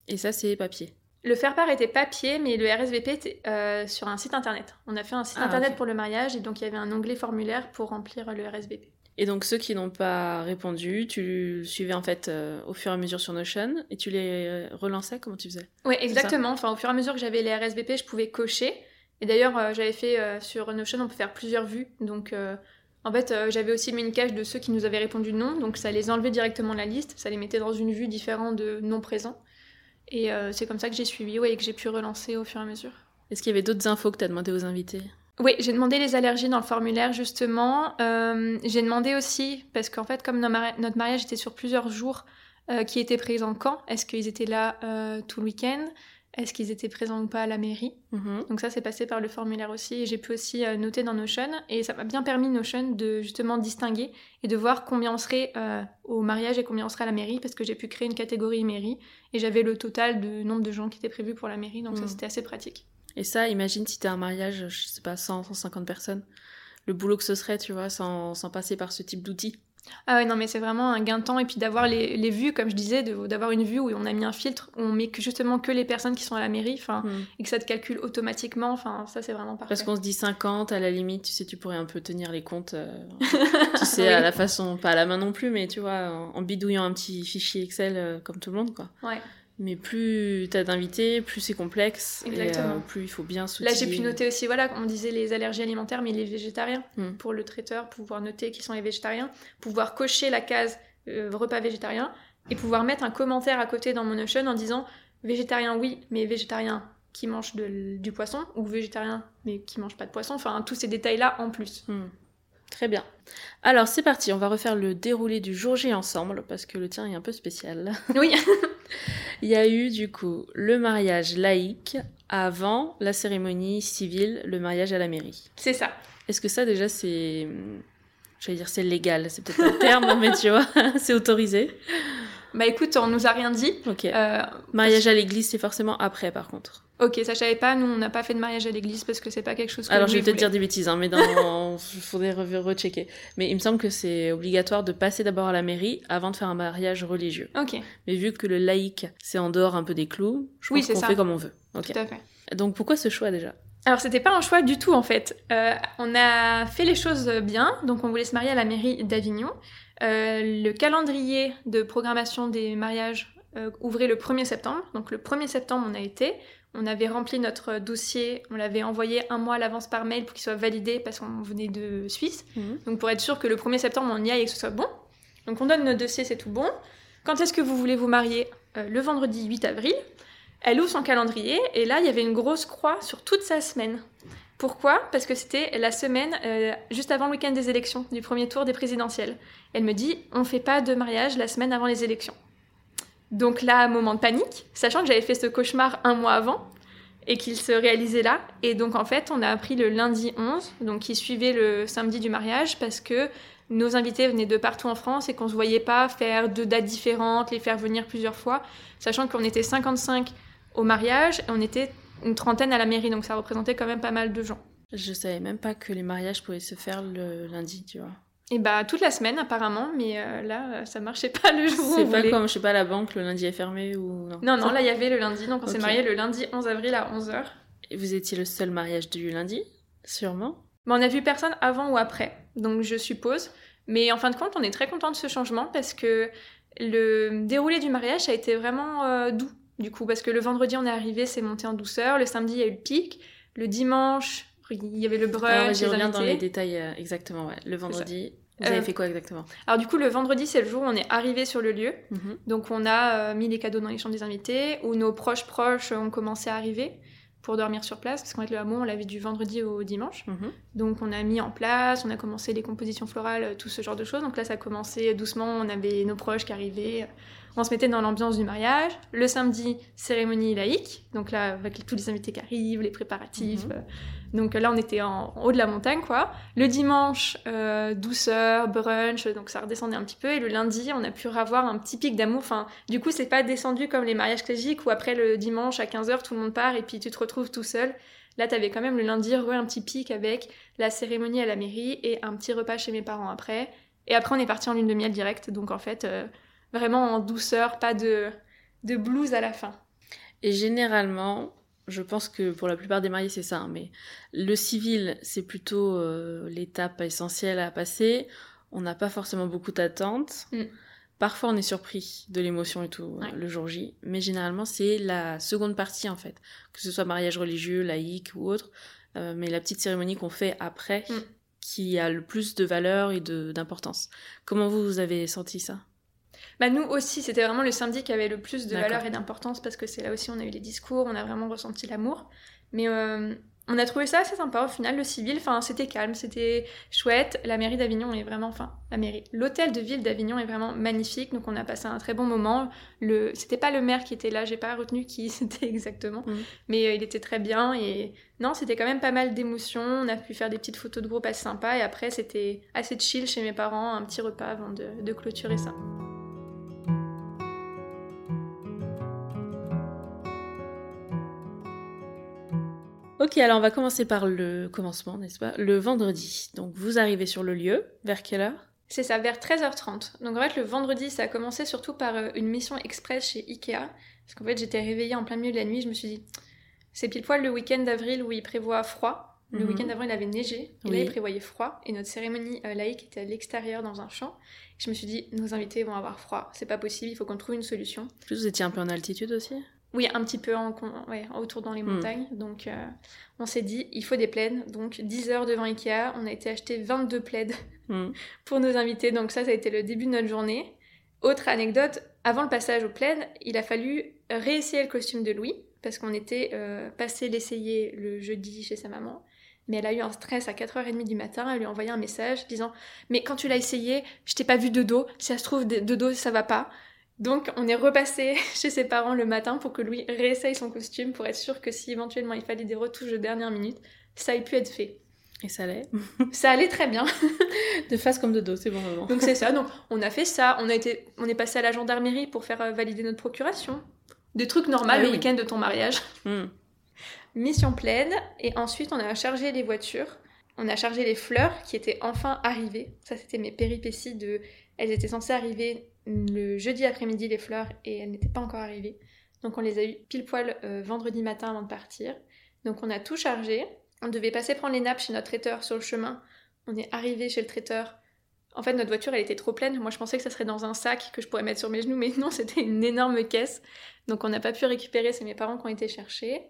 Et ça, c'est papier Le faire-part était papier, mais le RSVP était sur un site internet. On a fait un site Ah, internet pour le mariage et donc il y avait un onglet formulaire pour remplir le RSVP. Et donc ceux qui n'ont pas répondu, tu suivais en fait euh, au fur et à mesure sur Notion et tu les euh, relançais Comment tu faisais? Oui, exactement. Enfin, au fur et à mesure que j'avais les RSVP, je pouvais cocher. Et d'ailleurs, euh, j'avais fait euh, sur Notion, on peut faire plusieurs vues. Donc, en fait, j'avais aussi mis une cache de ceux qui nous avaient répondu non. Donc, ça les enlevait directement de la liste. Ça les mettait dans une vue différente de non présents. Et c'est comme ça que j'ai suivi, ouais, et que j'ai pu relancer au fur et à mesure. Est-ce qu'il y avait d'autres infos que tu as demandé aux invités? Oui, j'ai demandé les allergies dans le formulaire justement. Euh, j'ai demandé aussi, parce qu'en fait, comme notre mari- notre mariage était sur plusieurs jours, euh, qui étaient présents quand Est-ce qu'ils étaient là euh, tout le week-end? Est-ce qu'ils étaient présents ou pas à la mairie? Mhm. Donc ça, c'est passé par le formulaire aussi. Et j'ai pu aussi noter dans Notion. Et ça m'a bien permis, Notion, de justement distinguer et de voir combien on serait au mariage et combien on serait à la mairie, parce que j'ai pu créer une catégorie mairie. Et j'avais le total de nombre de gens qui étaient prévus pour la mairie. Donc ça, Mhm. c'était assez pratique. Et ça, imagine si t'as un mariage, je sais pas, 100, 150 personnes. Le boulot que ce serait, tu vois, sans, sans passer par ce type d'outils. Ah ouais, non, mais c'est vraiment un gain de temps. Et puis d'avoir les, les vues, comme je disais, de- d'avoir une vue où on a mis un filtre, où on met que, justement que les personnes qui sont à la mairie, enfin, Mhm. et que ça te calcule automatiquement. Enfin, ça, c'est vraiment parfait. Parce qu'on se dit 50, à la limite, tu sais, tu pourrais un peu tenir les comptes, euh, tu sais, Oui. à la façon, pas à la main non plus, mais tu vois, en, en bidouillant un petit fichier Excel euh, comme tout le monde, quoi. Ouais. Mais plus t'as d'invités, plus c'est complexe, Exactement. et euh, plus il faut bien Là, s'outiller. j'ai pu noter aussi, voilà, on disait les allergies alimentaires, mais les végétariens. Hmm. Pour le traiteur, pouvoir noter qui sont les végétariens, pouvoir cocher la case euh, repas végétarien et pouvoir mettre un commentaire à côté dans mon Notion en disant végétarien, oui, mais végétarien qui mange de- du poisson ou végétarien mais qui mange pas de poisson. Enfin, tous ces détails-là en plus. Hmm. Très bien. Alors c'est parti, on va refaire le déroulé du jour J ensemble, parce que le tien est un peu spécial. Oui. Il y a eu du coup le mariage laïque avant la cérémonie civile, le mariage à la mairie. C'est ça. Est-ce que ça déjà c'est... J'allais dire c'est légal, c'est peut-être le terme, mais tu vois, c'est autorisé. Bah écoute, on nous a rien dit. Ok. Euh, Mariage à l'église, c'est forcément après par contre. ok, ça je savais pas. Nous, on n'a pas fait de mariage à l'église parce que c'est pas quelque chose que Alors je vais peut-être dire des bêtises, hein, mais dans... il faudrait re- rechecker. Mais il me semble que c'est obligatoire de passer d'abord à la mairie avant de faire un mariage religieux. Ok, Mais vu que le laïque, c'est en dehors un peu des clous, je Oui, pense qu'on fait comme on veut. Ok. tout à fait. Donc pourquoi ce choix déjà? Alors c'était pas un choix du tout en fait. Euh, on a fait les choses bien, donc on voulait se marier à la mairie d'Avignon. Euh, le calendrier de programmation des mariages euh, ouvrait le 1er septembre, donc le 1er septembre on a été. On avait rempli notre dossier, on l'avait envoyé un mois à l'avance par mail pour qu'il soit validé parce qu'on venait de Suisse. Donc pour être sûr que le 1er septembre on y aille et que ce soit bon. Donc on donne notre dossier, c'est tout bon. Quand est-ce que vous voulez vous marier? Euh, Le vendredi 8 avril. Elle ouvre son calendrier et là il y avait une grosse croix sur toute sa semaine. Pourquoi? Parce que c'était la semaine euh, juste avant le week-end des élections, du premier tour des présidentielles. Elle me dit on fait pas de mariage la semaine avant les élections. Donc là, moment de panique, sachant que j'avais fait ce cauchemar un mois avant et qu'il se réalisait là. Et donc en fait, on a appris le lundi 11, donc qui suivait le samedi du mariage, parce que nos invités venaient de partout en France et qu'on se voyait pas faire deux dates différentes, les faire venir plusieurs fois, sachant qu'on était 55 au mariage et on était une trentaine à la mairie, donc ça représentait quand même pas mal de gens. Je savais même pas que les mariages pouvaient se faire le lundi, tu vois. Et bah toute la semaine apparemment, mais euh, là ça marchait pas le jour où C'est pas voulait. comme, je sais pas, la banque, le lundi est fermé ou... Non, non, là il y avait le lundi, donc on s'est marié le lundi 11 avril à 11h. Et vous étiez le seul mariage du lundi Sûrement? Mais on a vu personne avant ou après, donc je suppose. Mais en fin de compte, on est très content de ce changement parce que le déroulé du mariage a été vraiment euh, doux, du coup, parce que le vendredi on est arrivé, c'est monté en douceur, le samedi il y a eu le pic, le dimanche il y avait le brunch, les reviens dans les détails euh, exactement, ouais. Le vendredi, vous Euh, avez fait quoi exactement Alors du coup, le vendredi c'est le jour où on est arrivé sur le lieu, Mhm. donc on a euh, mis les cadeaux dans les chambres des invités, où nos proches proches ont commencé à arriver pour dormir sur place, parce qu'en fait le hameau on l'avait du vendredi au dimanche. Mhm. Donc on a mis en place, on a commencé les compositions florales, euh, tout ce genre de choses. Donc là ça a commencé doucement, on avait nos proches qui arrivaient, on se mettait dans l'ambiance du mariage. Le samedi, cérémonie laïque, donc là avec tous les invités qui arrivent, les préparatifs. Mhm. euh, Donc là on était en, en haut de la montagne quoi. Le dimanche, euh, douceur, brunch, donc ça redescendait un petit peu. Et le lundi, on a pu avoir un petit pic d'amour. Enfin, du coup c'est pas descendu comme les mariages classiques où après le dimanche à 15h tout le monde part et puis tu te retrouves tout seul. Là, t'avais quand même le lundi re un petit pic avec la cérémonie à la mairie et un petit repas chez mes parents après. Et après, on est parti en lune de miel direct. Donc, en fait, euh, vraiment en douceur, pas de, de blues à la fin. Et généralement, je pense que pour la plupart des mariés, c'est ça. hein, mais le civil, c'est plutôt euh, l'étape essentielle à passer. On n'a pas forcément beaucoup d'attentes. Mm. Parfois, on est surpris de l'émotion et tout euh, Ouais. le jour J. Mais généralement, c'est la seconde partie, en fait. Que ce soit mariage religieux, laïque ou autre. Euh, mais la petite cérémonie qu'on fait après, Mm. qui a le plus de valeur et de- d'importance. Comment vous, vous avez senti ça? Bah nous aussi, c'était vraiment le samedi qui avait le plus de valeur et d'importance parce que c'est là aussi on a eu les discours, on a vraiment ressenti l'amour. Mais euh, on a trouvé ça assez sympa au final, le civil, enfin c'était calme, c'était chouette. La mairie d'Avignon est vraiment, enfin la mairie, l'hôtel de ville d'Avignon est vraiment magnifique, donc on a passé un très bon moment. Le, c'était pas le maire qui était là, j'ai pas retenu qui c'était exactement, Mhm. mais euh, il était très bien et non, c'était quand même pas mal d'émotions. On a pu faire des petites photos de groupe assez sympas et après c'était assez chill chez mes parents, un petit repas avant de, de clôturer ça. Ok, alors on va commencer par le commencement, n'est-ce pas? Le vendredi. Donc vous arrivez sur le lieu, vers quelle heure? C'est ça, vers 13h30. Donc en fait, le vendredi, ça a commencé surtout par euh, une mission express chez Ikea. Parce qu'en fait, j'étais réveillée en plein milieu de la nuit, je me suis dit, c'est pile poil le week-end d'avril où il prévoit froid. Le Mhm. week-end d'avril, il avait neigé, et là, il prévoyait froid. Et notre cérémonie euh, laïque était à l'extérieur dans un champ. Je me suis dit, nos invités vont avoir froid, c'est pas possible, il faut qu'on trouve une solution. En plus, vous étiez un peu en altitude aussi Oui, un petit peu en, ouais, autour dans les Hmm. montagnes. Donc, euh, on s'est dit, il faut des plaids. Donc, 10 heures devant Ikea, on a été acheter 22 plaids Hmm. pour nos invités. Donc ça, ça a été le début de notre journée. Autre anecdote, avant le passage au plaid, il a fallu réessayer le costume de Louis, parce qu'on était euh, passé l'essayer le jeudi chez sa maman. Mais elle a eu un stress à 4h30 du matin, elle lui a envoyé un message disant « Mais quand tu l'as essayé, je t'ai pas vu de dos, si ça se trouve, de de dos, ça va pas. » Donc on est repassé chez ses parents le matin pour que Louis réessaye son costume, pour être sûr que si éventuellement il fallait des retouches de dernière minute, ça ait pu être fait. Et ça allait Ça allait très bien. De face comme de dos, c'est bon moment. Donc c'est ça, donc on a fait ça, on, a été, on est passé à la gendarmerie pour faire euh, valider notre procuration. Des trucs normaux Ah le oui. week-end de ton mariage. Hmm. Mission pleine, et ensuite on a chargé les voitures, on a chargé les fleurs qui étaient enfin arrivées. Ça c'était mes péripéties de... Elles étaient censées arriver le jeudi après-midi les fleurs et elles n'étaient pas encore arrivées. Donc on les a eu pile poil euh, vendredi matin avant de partir. Donc on a tout chargé. On devait passer prendre les nappes chez notre traiteur sur le chemin. On est arrivé chez le traiteur. En fait, notre voiture, elle était trop pleine. Moi, je pensais que ça serait dans un sac que je pourrais mettre sur mes genoux, mais non, c'était une énorme caisse. Donc, on n'a pas pu récupérer. C'est mes parents qui ont été chercher.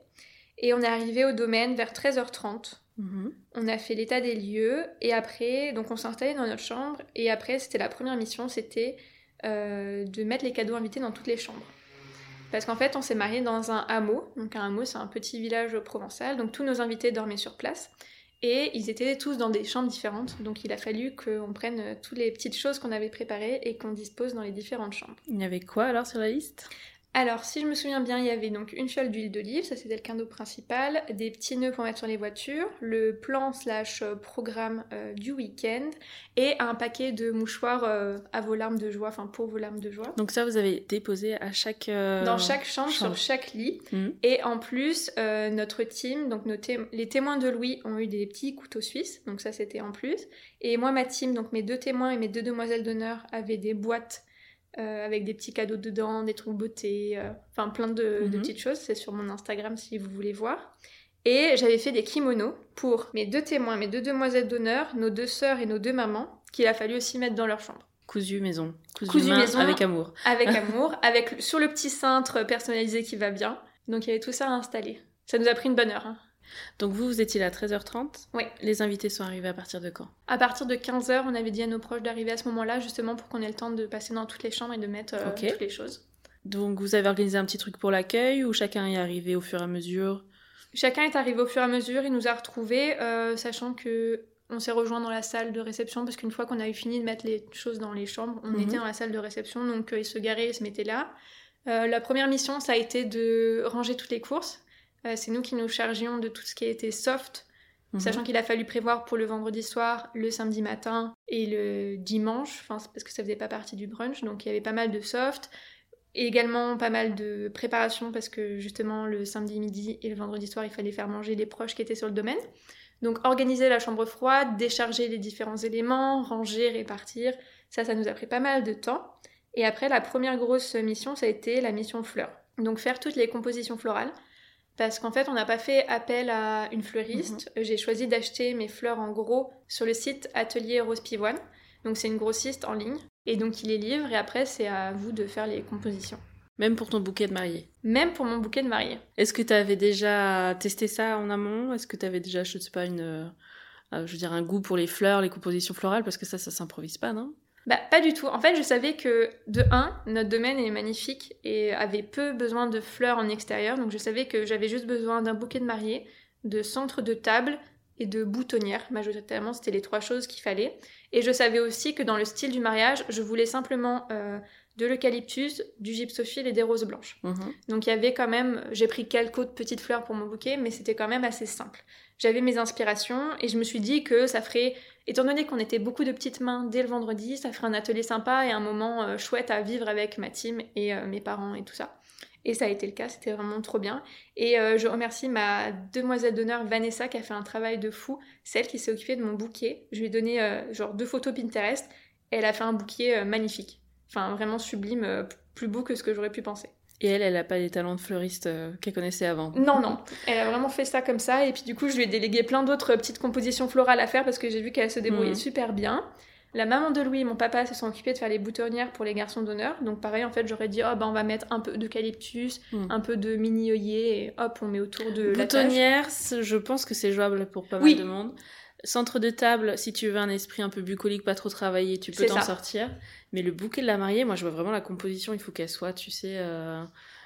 Et on est arrivé au domaine vers 13h30. Mhm. On a fait l'état des lieux. Et après, donc, on s'est installé dans notre chambre. Et après, c'était la première mission, c'était euh, de mettre les cadeaux invités dans toutes les chambres. Parce qu'en fait, on s'est marié dans un hameau. Donc, un hameau, c'est un petit village provençal. Donc, tous nos invités dormaient sur place. Et ils étaient tous dans des chambres différentes. Donc, il a fallu qu'on prenne toutes les petites choses qu'on avait préparées et qu'on dispose dans les différentes chambres. Il y avait quoi alors sur la liste? Alors, si je me souviens bien, il y avait donc une fiole d'huile d'olive, ça c'était le cadeau principal, des petits nœuds pour mettre sur les voitures, le plan slash euh, programme euh, du week-end et un paquet de mouchoirs euh, à vos larmes de joie, enfin pour vos larmes de joie. Donc ça, vous avez déposé à chaque... euh, Dans chaque chambre, chambre. sur chaque lit. Mhm. Et en plus, notre team, donc nos té- les témoins de Louis ont eu des petits couteaux suisses, donc ça c'était en plus. Et moi, ma team, donc mes deux témoins et mes deux demoiselles d'honneur avaient des boîtes euh, avec des petits cadeaux dedans, des trucs beauté, euh, enfin plein de, de Mhm. petites choses. C'est sur mon Instagram si vous voulez voir. Et j'avais fait des kimonos pour mes deux témoins, mes deux demoiselles d'honneur, nos deux sœurs et nos deux mamans, qu'il a fallu aussi mettre dans leur chambre. Cousu maison. Cousu, Cousu main maison. avec amour. Avec amour, avec sur le petit cintre personnalisé qui va bien. Donc il y avait tout ça à installer. Ça nous a pris une bonne heure. hein. Donc vous, vous étiez là à 13h30 Oui. Les invités sont arrivés à partir de quand? À partir de 15h, on avait dit à nos proches d'arriver à ce moment-là, justement pour qu'on ait le temps de passer dans toutes les chambres et de mettre euh, toutes les choses. Donc vous avez organisé un petit truc pour l'accueil ou chacun est arrivé au fur et à mesure? Chacun est arrivé au fur et à mesure, il nous a retrouvés, euh, sachant que on s'est rejoint dans la salle de réception parce qu'une fois qu'on a eu fini de mettre les choses dans les chambres, on Mhm. était dans la salle de réception, donc euh, ils se garaient, ils se mettaient là. Euh, la première mission, ça a été de ranger toutes les courses. Euh, c'est nous qui nous chargions de tout ce qui était soft, Mhm. Sachant qu'il a fallu prévoir pour le vendredi soir, le samedi matin et le dimanche, parce que ça faisait pas partie du brunch, donc il y avait pas mal de soft. Et également pas mal de préparation parce que justement le samedi midi et le vendredi soir il fallait faire manger les proches qui étaient sur le domaine. Donc organiser la chambre froide, décharger les différents éléments, ranger, répartir, ça ça nous a pris pas mal de temps. Et après la première grosse mission ça a été la mission fleurs. donc faire toutes les compositions florales. Parce qu'en fait, on n'a pas fait appel à une fleuriste. J'ai choisi d'acheter mes fleurs en gros sur le site Atelier Rose Pivoine. Donc c'est une grossiste en ligne. Et donc il les livre et après c'est à vous de faire les compositions. Même pour ton bouquet de mariée Même pour mon bouquet de mariée. Est-ce que tu avais déjà testé ça en amont? Est-ce que tu avais déjà, je sais pas, une, euh, je veux dire, un goût pour les fleurs, les compositions florales? Parce que ça, ça s'improvise pas, non? Bah, pas du tout. En fait, je savais que, de 1, notre domaine est magnifique et avait peu besoin de fleurs en extérieur. Donc, je savais que j'avais juste besoin d'un bouquet de mariée, de centre de table et de boutonnière. Majoritairement, c'était les trois choses qu'il fallait. Et je savais aussi que dans le style du mariage, je voulais simplement euh, de l'eucalyptus, du gypsophile et des roses blanches. Mhm. Donc il y avait quand même, j'ai pris quelques autres petites fleurs pour mon bouquet, mais c'était quand même assez simple. J'avais mes inspirations et je me suis dit que ça ferait, étant donné qu'on était beaucoup de petites mains dès le vendredi, ça ferait un atelier sympa et un moment euh, chouette à vivre avec ma team et euh, mes parents et tout ça. Et ça a été le cas, c'était vraiment trop bien. Et euh, je remercie ma demoiselle d'honneur Vanessa qui a fait un travail de fou, celle qui s'est occupée de mon bouquet. Je lui ai donné genre deux photos Pinterest elle a fait un bouquet magnifique. Enfin, vraiment sublime, plus beau que ce que j'aurais pu penser. Et elle, elle n'a pas les talents de fleuriste euh, qu'elle connaissait avant. Non, non. Elle a vraiment fait ça comme ça. Et puis du coup, je lui ai délégué plein d'autres petites compositions florales à faire parce que j'ai vu qu'elle se débrouillait mhm. super bien. La maman de Louis et mon papa se sont occupés de faire les boutonnières pour les garçons d'honneur. Donc pareil, en fait, j'aurais dit, oh ben on va mettre un peu d'eucalyptus, mhm. un peu de mini œillet, et hop, on met autour de la Boutonnière, je pense que c'est jouable pour pas mal de monde. Centre de table, si tu veux un esprit un peu bucolique, pas trop travaillé, tu peux t'en sortir. Mais le bouquet de la mariée, moi je vois vraiment la composition, il faut qu'elle soit, tu sais, euh,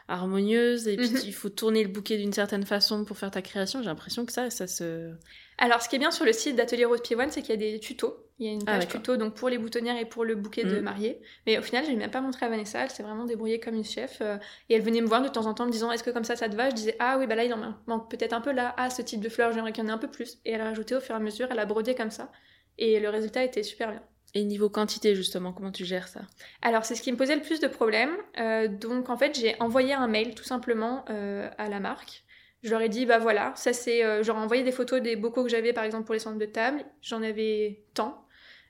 harmonieuse. Et puis mhm. il faut tourner le bouquet d'une certaine façon pour faire ta création. J'ai l'impression que ça, ça se. Alors ce qui est bien sur le site d'Atelier Rose Pivoine, c'est qu'il y a des tutos. Il y a une ah, page tuto donc pour les boutonnières et pour le bouquet de mm. mariée. Mais au final, je l'ai même pas montré à Vanessa. Elle s'est vraiment débrouillée comme une chef. Euh, et elle venait me voir de temps en temps me disant Est-ce que comme ça, ça te va? Je disais Ah oui, bah là, il en manque peut-être un peu là. Ah, ce type de fleurs, j'aimerais qu'il y en ait un peu plus. Et elle a rajouté au fur et à mesure. Elle a brodé comme ça. Et le résultat était super bien. Et niveau quantité, justement, comment tu gères ça? Alors, c'est ce qui me posait le plus de problèmes. Euh, donc, en fait, j'ai envoyé un mail tout simplement euh, à la marque je leur ai dit, bah voilà, ça c'est. Euh, genre envoyé des photos des bocaux que j'avais par exemple pour les centres de table. J'en avais tant.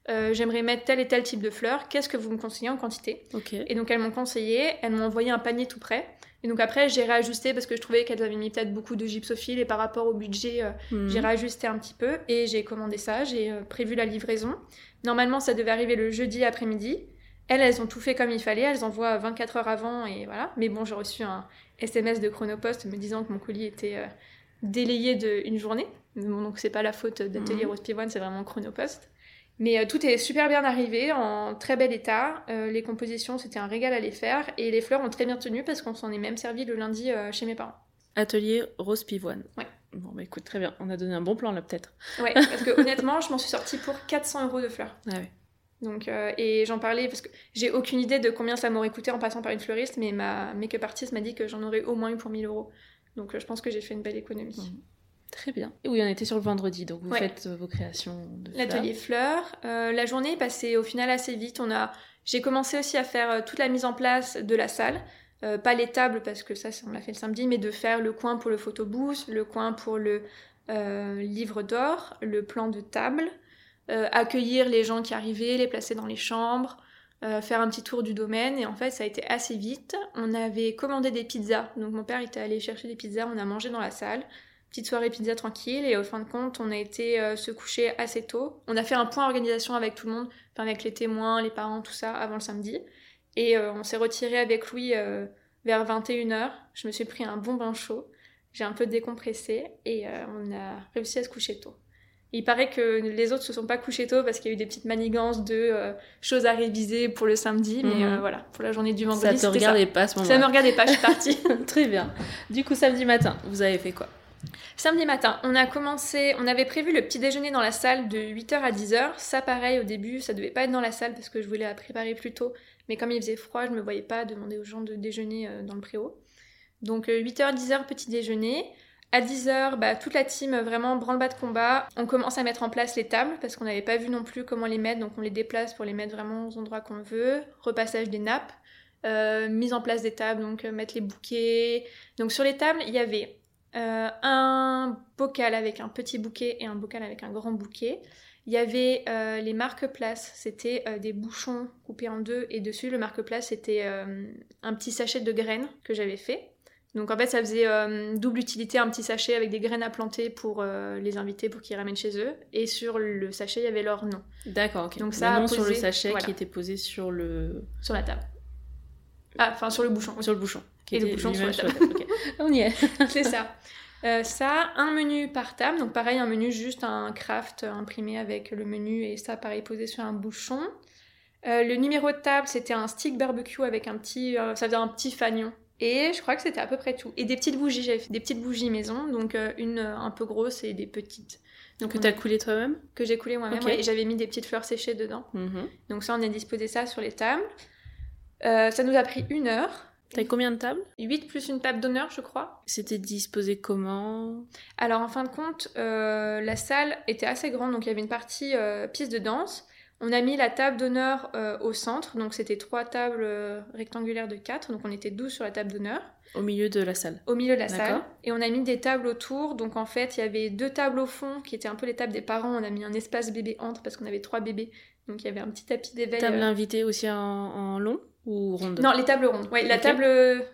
Euh, j'aimerais mettre tel et tel type de fleurs. Qu'est-ce que vous me conseillez en quantité? Et donc elles m'ont conseillé. Elles m'ont envoyé un panier tout prêt. Et donc après, j'ai réajusté parce que je trouvais qu'elles avaient mis peut-être beaucoup de gypsophile et par rapport au budget, euh, mhm. j'ai réajusté un petit peu et j'ai commandé ça. J'ai prévu la livraison. Normalement, ça devait arriver le jeudi après-midi. Elles, elles ont tout fait comme il fallait. Elles envoient 24 heures avant et voilà. Mais bon, j'ai reçu un, SMS de Chronopost me disant que mon colis était euh, délayé d'une journée. donc c'est pas la faute d'Atelier mmh. Rose Pivoine, c'est vraiment Chronopost. Mais euh, tout est super bien arrivé, en très bel état. Euh, les compositions, c'était un régal à les faire. Et les fleurs ont très bien tenu parce qu'on s'en est même servi le lundi chez mes parents. Atelier Rose Pivoine. Ouais. Bon, bah écoute, très bien. On a donné un bon plan là, peut-être. Ouais, parce que honnêtement, je m'en suis sortie pour 400 euros de fleurs. Ah ouais. Donc, euh, et j'en parlais parce que j'ai aucune idée de combien ça m'aurait coûté en passant par une fleuriste, mais ma make-up artist m'a dit que j'en aurais au moins eu pour 1000 euros. Donc, euh, je pense que j'ai fait une belle économie. Mmh. Très bien. Et oui, on était sur le vendredi, donc vous faites euh, vos créations de fleurs. L'atelier fleurs. la journée est passée au final assez vite. On a, j'ai commencé aussi à faire toute la mise en place de la salle. pas les tables parce que ça, on l'a fait le samedi, mais de faire le coin pour le photobooth, le coin pour le livre d'or, le plan de table, euh, accueillir les gens qui arrivaient, les placer dans les chambres, euh, faire un petit tour du domaine. Et en fait, ça a été assez vite. On avait commandé des pizzas. Donc mon père était allé chercher des pizzas, on a mangé dans la salle. Petite soirée pizza tranquille. Et au fin de compte, on a été euh, se coucher assez tôt. On a fait un point organisation avec tout le monde, avec les témoins, les parents, tout ça, avant le samedi. Et on s'est retiré avec Louis vers 21h. Je me suis pris un bon bain chaud. J'ai un peu décompressé et on a réussi à se coucher tôt. Il paraît que les autres se sont pas couchés tôt parce qu'il y a eu des petites manigances de euh, choses à réviser pour le samedi, mais euh, mhm. voilà, pour la journée du vendredi. Ça te regardait pas à ce moment Ça me regardait pas, je suis partie. Très bien. Du coup, samedi matin, vous avez fait quoi? Samedi matin, on a commencé, on avait prévu le petit déjeuner dans la salle de 8h à 10h. Ça, pareil, au début, ça devait pas être dans la salle parce que je voulais la préparer plus tôt. Mais comme il faisait froid, je me voyais pas demander aux gens de déjeuner euh, dans le préau. Donc 8h, 10h, petit déjeuner. À 10h, bah, toute la team vraiment branle-bas de combat. On commence à mettre en place les tables parce qu'on n'avait pas vu non plus comment les mettre, donc on les déplace pour les mettre vraiment aux endroits qu'on veut. Repassage des nappes, euh, mise en place des tables, donc euh, mettre les bouquets. Donc sur les tables, il y avait euh, un bocal avec un petit bouquet et un bocal avec un grand bouquet. Il y avait les marque-places, c'était des bouchons coupés en deux et dessus le marque-place c'était un petit sachet de graines que j'avais fait. Donc en fait, ça faisait euh, double utilité, un petit sachet avec des graines à planter pour euh, les invités pour qu'ils ramènent chez eux. Et sur le sachet, il y avait leur nom. D'accord, ok. Donc ça, nom sur le sachet qui était posé sur le... Sur la table. Ah, enfin sur le bouchon. Sur le bouchon. et le bouchon sur la table. On y est. C'est ça. Euh, ça, un menu par table, donc pareil, un menu juste un craft imprimé avec le menu et ça, pareil, posé sur un bouchon. le numéro de table, c'était un stick barbecue avec un petit, ça faisait un petit fanion et je crois que c'était à peu près tout. Et des petites bougies, j'avais fait des petites bougies maison, donc euh, une euh, un peu grosse et des petites. Donc que tu as coulé toi-même? Que j'ai coulé moi-même, et j'avais mis des petites fleurs séchées dedans. Mhm. Donc ça, on a disposé ça sur les tables. Euh, ça nous a pris une heure. T'as combien de tables? 8 plus une table d'honneur, je crois. C'était disposé comment? Alors en fin de compte, la salle était assez grande, donc il y avait une partie piste de danse. On a mis la table d'honneur euh, au centre, donc c'était trois tables euh, rectangulaires de 4, donc on était 12 sur la table d'honneur. Au milieu de la salle. Au milieu de la salle. Et on a mis des tables autour, donc en fait il y avait deux tables au fond qui étaient un peu les tables des parents, on a mis un espace bébé entre parce qu'on avait trois bébés, donc il y avait un petit tapis d'éveil. Table euh... invitée aussi en, long? Ou Non, les tables rondes. Ouais, la table,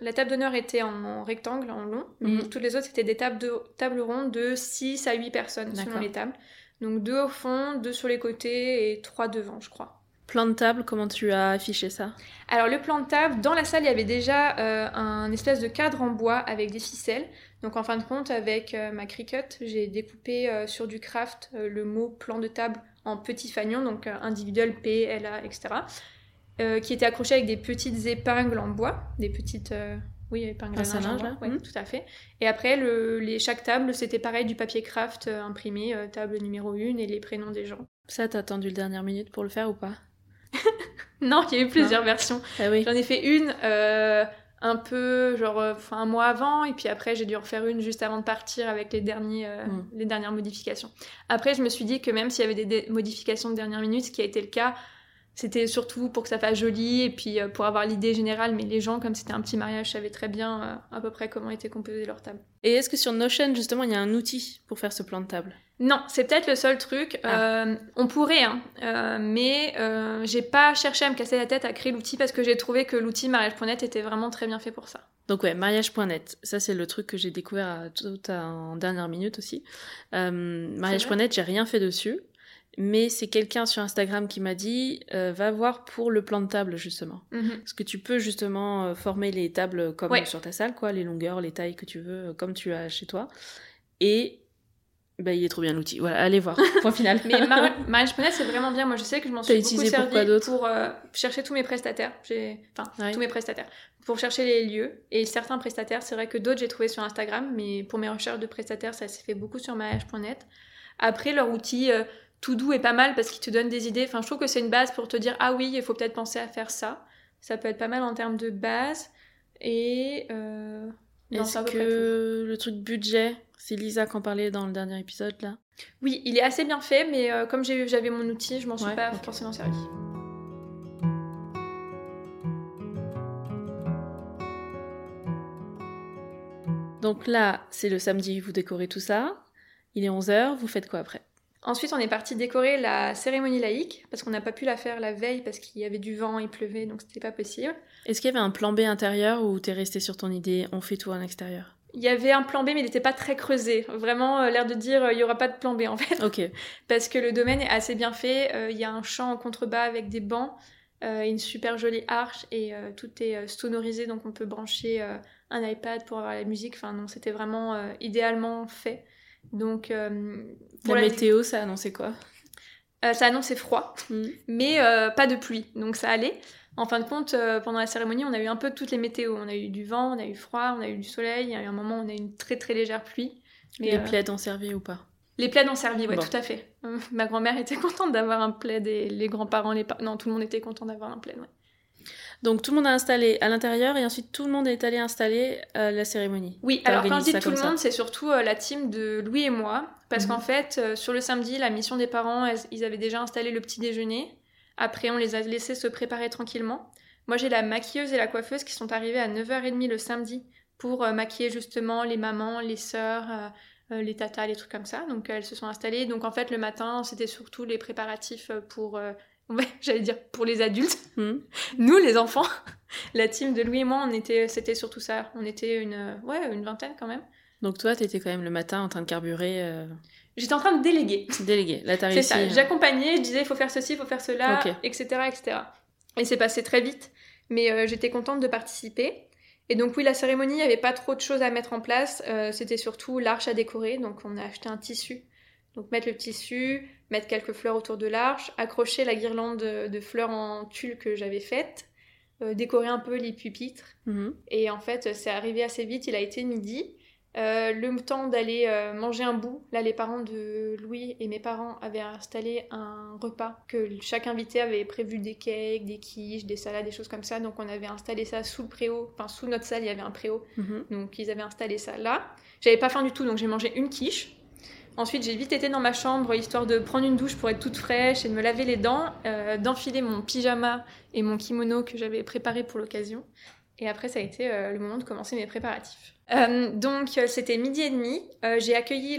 la table d'honneur était en, rectangle, en long, mhm. toutes les autres c'était des tables, de, tables rondes de 6 à 8 personnes selon les tables. Donc deux au fond, deux sur les côtés et trois devant, je crois. Plan de table, comment tu as affiché ça? Alors le plan de table, dans la salle, il y avait déjà euh, un espèce de cadre en bois avec des ficelles. Donc en fin de compte, avec euh, ma Cricut, j'ai découpé euh, sur du craft le mot plan de table en petits fanions, donc individuel, P, L, A, etc. qui était accroché avec des petites épingles en bois, des petites oui, épingle à linge, là. Mhm. tout à fait. Et après, le, les, chaque table, c'était pareil, du papier craft euh, imprimé, euh, table numéro 1 et les prénoms des gens. Ça, t'as attendu le dernière minute pour le faire ou pas? Non, il y a eu plusieurs versions. Ah oui. J'en ai fait une euh, un peu, genre, un mois avant, et puis après, j'ai dû en refaire une juste avant de partir avec les, derniers, mm. les dernières modifications. Après, je me suis dit que même s'il y avait des modifications de dernière minute, ce qui a été le cas, c'était surtout pour que ça fasse joli et puis euh, pour avoir l'idée générale, mais les gens, comme c'était un petit mariage, savaient très bien euh, à peu près comment était composée leur table. Et est-ce que sur Notion, justement, il y a un outil pour faire ce plan de table? Non, c'est peut-être le seul truc. Ah. Euh, on pourrait, hein, mais j'ai pas cherché à me casser la tête à créer l'outil parce que j'ai trouvé que l'outil mariage.net était vraiment très bien fait pour ça. Donc ouais, mariage.net, ça c'est le truc que j'ai découvert tout en dernière minute aussi. mariage.net, j'ai rien fait dessus. Mais c'est quelqu'un sur Instagram qui m'a dit euh, va voir pour le plan de table justement. Mhm. Parce que tu peux justement euh, former les tables comme sur ta salle, quoi, les longueurs, les tailles que tu veux, euh, comme tu as chez toi. Et bah, il est trop bien l'outil. Voilà, allez voir. Point final. Mais Mariage.net, c'est vraiment bien. Moi, je sais que je m'en suis beaucoup servi pour, chercher tous mes prestataires. Enfin, tous mes prestataires. Pour chercher les lieux. Et certains prestataires, c'est vrai que d'autres, j'ai trouvé sur Instagram. Mais pour mes recherches de prestataires, ça s'est fait beaucoup sur Mariage.net. Après, leur outil, tout doux est pas mal parce qu'il te donne des idées. Enfin, je trouve que c'est une base pour te dire ah oui, il faut peut-être penser à faire ça. Ça peut être pas mal en termes de base. Et euh... est-ce que le truc budget, c'est Lisa qui en parlait dans le dernier épisode là? Oui, il est assez bien fait, mais euh, comme j'avais mon outil, je m'en suis pas forcément servi. Donc là, c'est le samedi, vous décorez tout ça. Il est 11h, vous faites quoi après? Ensuite, on est parti décorer la cérémonie laïque, parce qu'on n'a pas pu la faire la veille, parce qu'il y avait du vent, il pleuvait, donc c'était pas possible. Est-ce qu'il y avait un plan B intérieur ou t'es resté sur ton idée, on fait tout à l'extérieur il y avait un plan B, mais il n'était pas très creusé. Vraiment, euh, l'air de dire, euh, il y aura pas de plan B en fait. Ok. Parce que le domaine est assez bien fait. Euh, il y a un champ en contrebas avec des bancs, une super jolie arche et tout est sonorisé, donc on peut brancher un iPad pour avoir la musique. Enfin non, c'était vraiment idéalement fait. Donc, euh, pour la, météo, ça annonçait quoi? Euh, Ça annonçait froid, mm. mais euh, pas de pluie, donc ça allait. En fin de compte, pendant la cérémonie, on a eu un peu toutes les météos. On a eu du vent, on a eu froid, on a eu du soleil. Il y a eu un moment où on a eu une très très légère pluie. Mais les plaids ont servi ou pas? Les plaids ont servi, oui, tout à fait. ma grand-mère était contente d'avoir un plaid et les grands-parents, les non, tout le monde était content d'avoir un plaid, ouais. Donc tout le monde a installé à l'intérieur et ensuite tout le monde est allé installer euh, la cérémonie. Oui, alors quand je dis tout le monde, c'est surtout euh, la team de Louis et moi. Parce qu'en mhm. fait, euh, sur le samedi, la mission des parents, ils avaient déjà installé le petit déjeuner. Après, on les a laissés se préparer tranquillement. Moi, j'ai la maquilleuse et la coiffeuse qui sont arrivées à 9h30 le samedi pour maquiller justement les mamans, les sœurs, les tatas, les trucs comme ça. Donc elles se sont installées. Donc en fait, le matin, c'était surtout les préparatifs pour j'allais dire pour les adultes. Hmm. Nous, les enfants, la team de Louis et moi, on était, c'était surtout ça. On était une, ouais, une vingtaine quand même. Donc toi, t'étais quand même le matin en train de carburer. euh, J'étais en train de déléguer. Délégué. Là, t'as C'est ça. euh, J'accompagnais, je disais il faut faire ceci, il faut faire cela, etc., etc. Et c'est passé très vite, mais euh, j'étais contente de participer. Et donc oui, la cérémonie, il n'y avait pas trop de choses à mettre en place. Euh, C'était surtout l'arche à décorer. Donc on a acheté un tissu. Donc mettre le tissu, mettre quelques fleurs autour de l'arche, accrocher la guirlande de, de fleurs en tulle que j'avais faite, euh, décorer un peu les pupitres. mhm. Et en fait, c'est arrivé assez vite, il a été midi. Euh, le temps d'aller euh, manger un bout, là les parents de Louis et mes parents avaient installé un repas que chaque invité avait prévu des cakes, des quiches, des salades, des choses comme ça. Donc on avait installé ça sous le préau, enfin sous notre salle il y avait un préau, Mhm. donc ils avaient installé ça là. J'avais pas faim du tout donc j'ai mangé une quiche. Ensuite j'ai vite été dans ma chambre histoire de prendre une douche pour être toute fraîche et de me laver les dents, euh, d'enfiler mon pyjama et mon kimono que j'avais préparé pour l'occasion. Et après, ça a été euh, le moment de commencer mes préparatifs. Euh, donc, c'était midi et demi. J'ai accueilli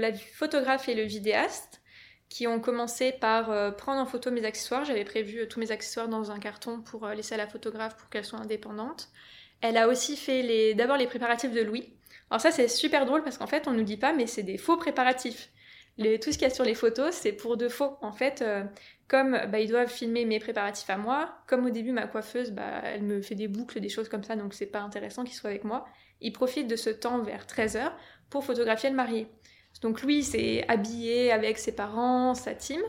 la photographe et le vidéaste qui ont commencé par prendre en photo mes accessoires. J'avais prévu tous mes accessoires dans un carton pour laisser à la photographe pour qu'elle soit indépendante. Elle a aussi fait d'abord les préparatifs de Louis. Alors ça, c'est super drôle parce qu'en fait, on nous dit pas, mais c'est des faux préparatifs. Les- tout ce qu'il y a sur les photos, c'est pour de faux. En fait, euh, comme bah, ils doivent filmer mes préparatifs à moi, comme au début ma coiffeuse, bah, elle me fait des boucles, des choses comme ça, donc c'est pas intéressant qu'ils soient avec moi. Ils profitent de ce temps vers 13h pour photographier le marié. Donc Louis s'est habillé avec ses parents, sa team,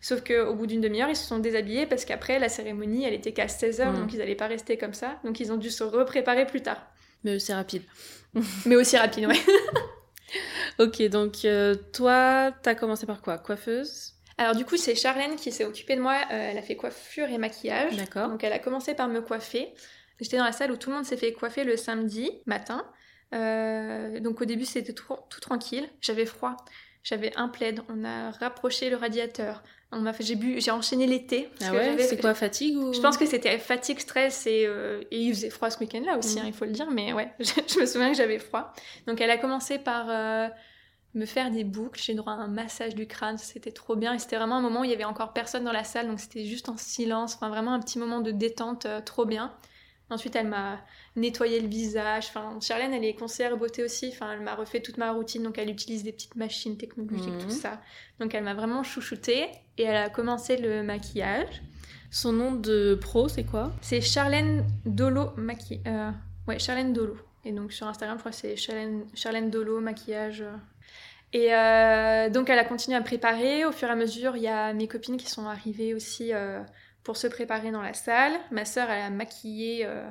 sauf qu'au bout d'une demi-heure, ils se sont déshabillés parce qu'après la cérémonie, elle était qu'à 16h, Mm. donc ils n'allaient pas rester comme ça, donc ils ont dû se repréparer plus tard. Mais c'est rapide. Mais aussi rapide, ouais. Ok, donc euh, toi, t'as commencé par quoi? Coiffeuse? Alors du coup, c'est Charlène qui s'est occupée de moi, euh, elle a fait coiffure et maquillage. D'accord. Donc elle a commencé par me coiffer. J'étais dans la salle où tout le monde s'est fait coiffer le samedi matin. Euh, donc au début c'était tout, tout tranquille. J'avais froid. J'avais un plaid. On a rapproché le radiateur. On m'a fait, j'ai bu, j'ai enchaîné l'été. Ah ouais C'est quoi, fatigue ou Je pense que c'était fatigue, stress et, euh, et il faisait froid ce week-end-là aussi, Mhm. hein, il faut le dire. Mais ouais, je, je me souviens que j'avais froid. Donc elle a commencé par euh, me faire des boucles. J'ai droit à un massage du crâne. C'était trop bien. Et c'était vraiment un moment où il y avait encore personne dans la salle, donc c'était juste en silence. Enfin vraiment un petit moment de détente, euh, trop bien. Ensuite, elle m'a nettoyé le visage. Enfin, Charlène, elle est conseillère beauté aussi. Enfin, elle m'a refait toute ma routine. Donc, elle utilise des petites machines technologiques, Mhm. tout ça. Donc, elle m'a vraiment chouchoutée. Et elle a commencé le maquillage. Son nom de pro, c'est quoi? C'est Charlène Dolo maquillage. Euh, ouais, Charlène Dolo. Et donc, sur Instagram, je crois que c'est Charlène, Charlène Dolo maquillage. euh. Et euh, donc, elle a continué à me préparer. Au fur et à mesure, il y a mes copines qui sont arrivées aussi euh, pour se préparer dans la salle. Ma sœur, elle a maquillé euh,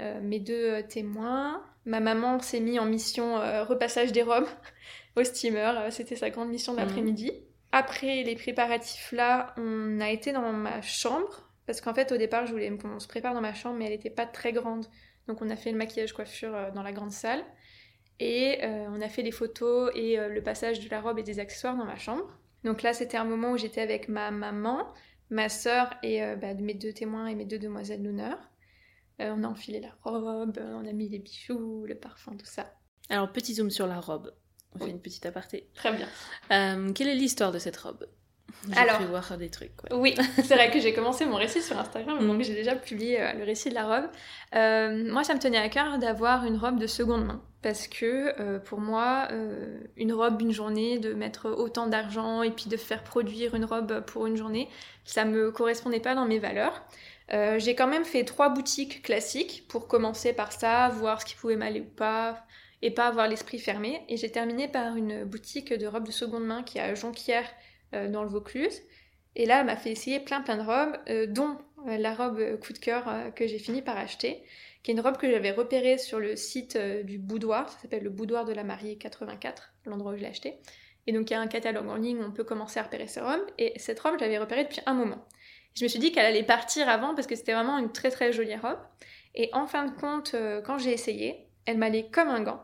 euh, mes deux euh, témoins. Ma maman s'est mise en mission repassage des robes au steamer. C'était sa grande mission de Mhm. l'après-midi. Après les préparatifs là, on a été dans ma chambre. Parce qu'en fait, au départ, je voulais qu'on se prépare dans ma chambre, mais elle n'était pas très grande. Donc, on a fait le maquillage coiffure dans la grande salle. Et euh, on a fait les photos et euh, le passage de la robe et des accessoires dans ma chambre. Donc là, c'était un moment où j'étais avec ma maman, ma sœur et euh, bah, mes deux témoins et mes deux demoiselles d'honneur. Euh, on a enfilé la robe, on a mis les bijoux, le parfum, tout ça. Alors, petit zoom sur la robe. On fait une petite aparté. Très bien. Euh, quelle est l'histoire de cette robe? Alors- voir des trucs. ouais. Oui, c'est vrai que j'ai commencé mon récit sur Instagram, Mm. donc j'ai déjà publié euh, le récit de la robe. Euh, moi, ça me tenait à cœur d'avoir une robe de seconde main, parce que euh, pour moi, une robe, une journée, de mettre autant d'argent et puis de faire produire une robe pour une journée, ça me correspondait pas dans mes valeurs. J'ai quand même fait trois boutiques classiques pour commencer par ça, voir ce qui pouvait m'aller ou pas, et pas avoir l'esprit fermé. Et j'ai terminé par une boutique de robes de seconde main qui est à Jonquière, dans le Vaucluse. Et là, elle m'a fait essayer plein plein de robes, euh, dont euh, la robe euh, coup de cœur euh, que j'ai fini par acheter, qui est une robe que j'avais repérée sur le site euh, du Boudoir, ça s'appelle le Boudoir de la Mariée 84, l'endroit où je l'ai acheté. Et donc il y a un catalogue en ligne où on peut commencer à repérer ces robes, et cette robe, je l'avais repérée depuis un moment. Je me suis dit qu'elle allait partir avant parce que c'était vraiment une très très jolie robe. Et en fin de compte, euh, quand j'ai essayé, elle m'allait comme un gant.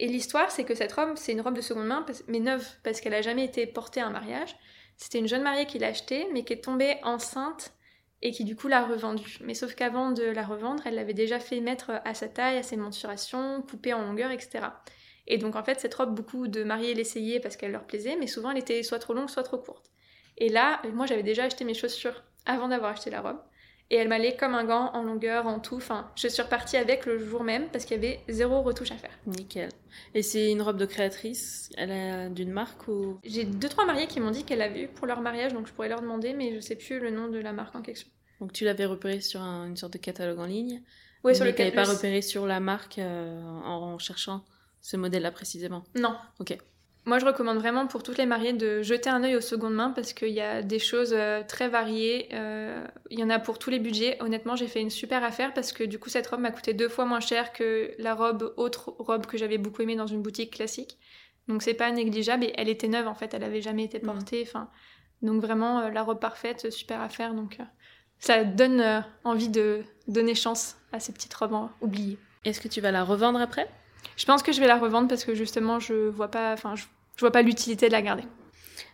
Et l'histoire, c'est que cette robe, c'est une robe de seconde main, mais neuve, parce qu'elle a jamais été portée à un mariage. C'était une jeune mariée qui l'a achetée, mais qui est tombée enceinte et qui du coup l'a revendue. Mais sauf qu'avant de la revendre, elle l'avait déjà fait mettre à sa taille, à ses mensurations, coupée en longueur, etc. Et donc en fait, cette robe, beaucoup de mariés l'essayaient parce qu'elle leur plaisait, mais souvent elle était soit trop longue, soit trop courte. Et là, moi j'avais déjà acheté mes chaussures avant d'avoir acheté la robe. Et elle m'allait comme un gant en longueur, en tout. Enfin, je suis repartie avec le jour même parce qu'il y avait zéro retouche à faire. Nickel. Et c'est une robe de créatrice? Elle est d'une marque ou? J'ai deux trois mariés qui m'ont dit qu'elle l'avait eu pour leur mariage, donc je pourrais leur demander, mais je sais plus le nom de la marque en question. Donc tu l'avais repéré sur un- une sorte de catalogue en ligne? Oui, sur le t'avais pas le- repéré sur la marque euh, en cherchant ce modèle-là précisément? Non. Ok. Moi, je recommande vraiment pour toutes les mariées de jeter un œil aux secondes mains parce qu'il y a des choses euh, très variées. euh, Il y en a pour tous les budgets. Honnêtement, j'ai fait une super affaire parce que du coup, cette robe m'a coûté deux fois moins cher que la robe, autre robe que j'avais beaucoup aimée dans une boutique classique. Donc, c'est pas négligeable et elle était neuve en fait. Elle avait jamais été portée. Enfin, donc vraiment euh, la robe parfaite, super affaire. Donc, euh, ça donne euh, envie de donner chance à ces petites robes hein, oubliées. Est-ce que tu vas la revendre après? Je pense que je vais la revendre parce que justement, je vois pas, enfin, je, je vois pas l'utilité de la garder.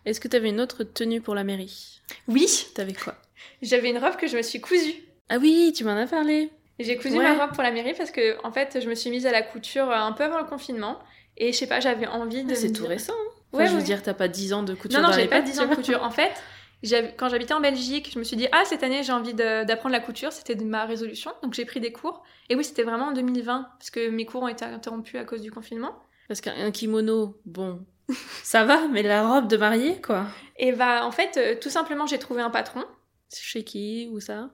Est-ce que tu avais une autre tenue pour la mairie? Oui, T'avais quoi? J'avais une robe que je me suis cousue. Ah oui, tu m'en as parlé. J'ai cousu Ouais. ma robe pour la mairie parce que en fait, je me suis mise à la couture euh, un peu avant le confinement et je sais pas, j'avais envie de. Ah, c'est tout dire- récent. hein. Enfin, Ouais, je veux ouais. dire, t'as pas 10 ans de couture Non, non, j'ai pas pattes, 10 tu ans de couture. En fait, quand j'habitais en Belgique, je me suis dit ah cette année j'ai envie d'apprendre la couture, c'était ma résolution, donc j'ai pris des cours. Et oui, c'était vraiment en 2020 parce que mes cours ont été interrompus à cause du confinement. Parce qu'un kimono, bon, ça va, mais la robe de mariée, quoi. Et bah en fait, euh, tout simplement, j'ai trouvé un patron. C'est chez qui ou ça?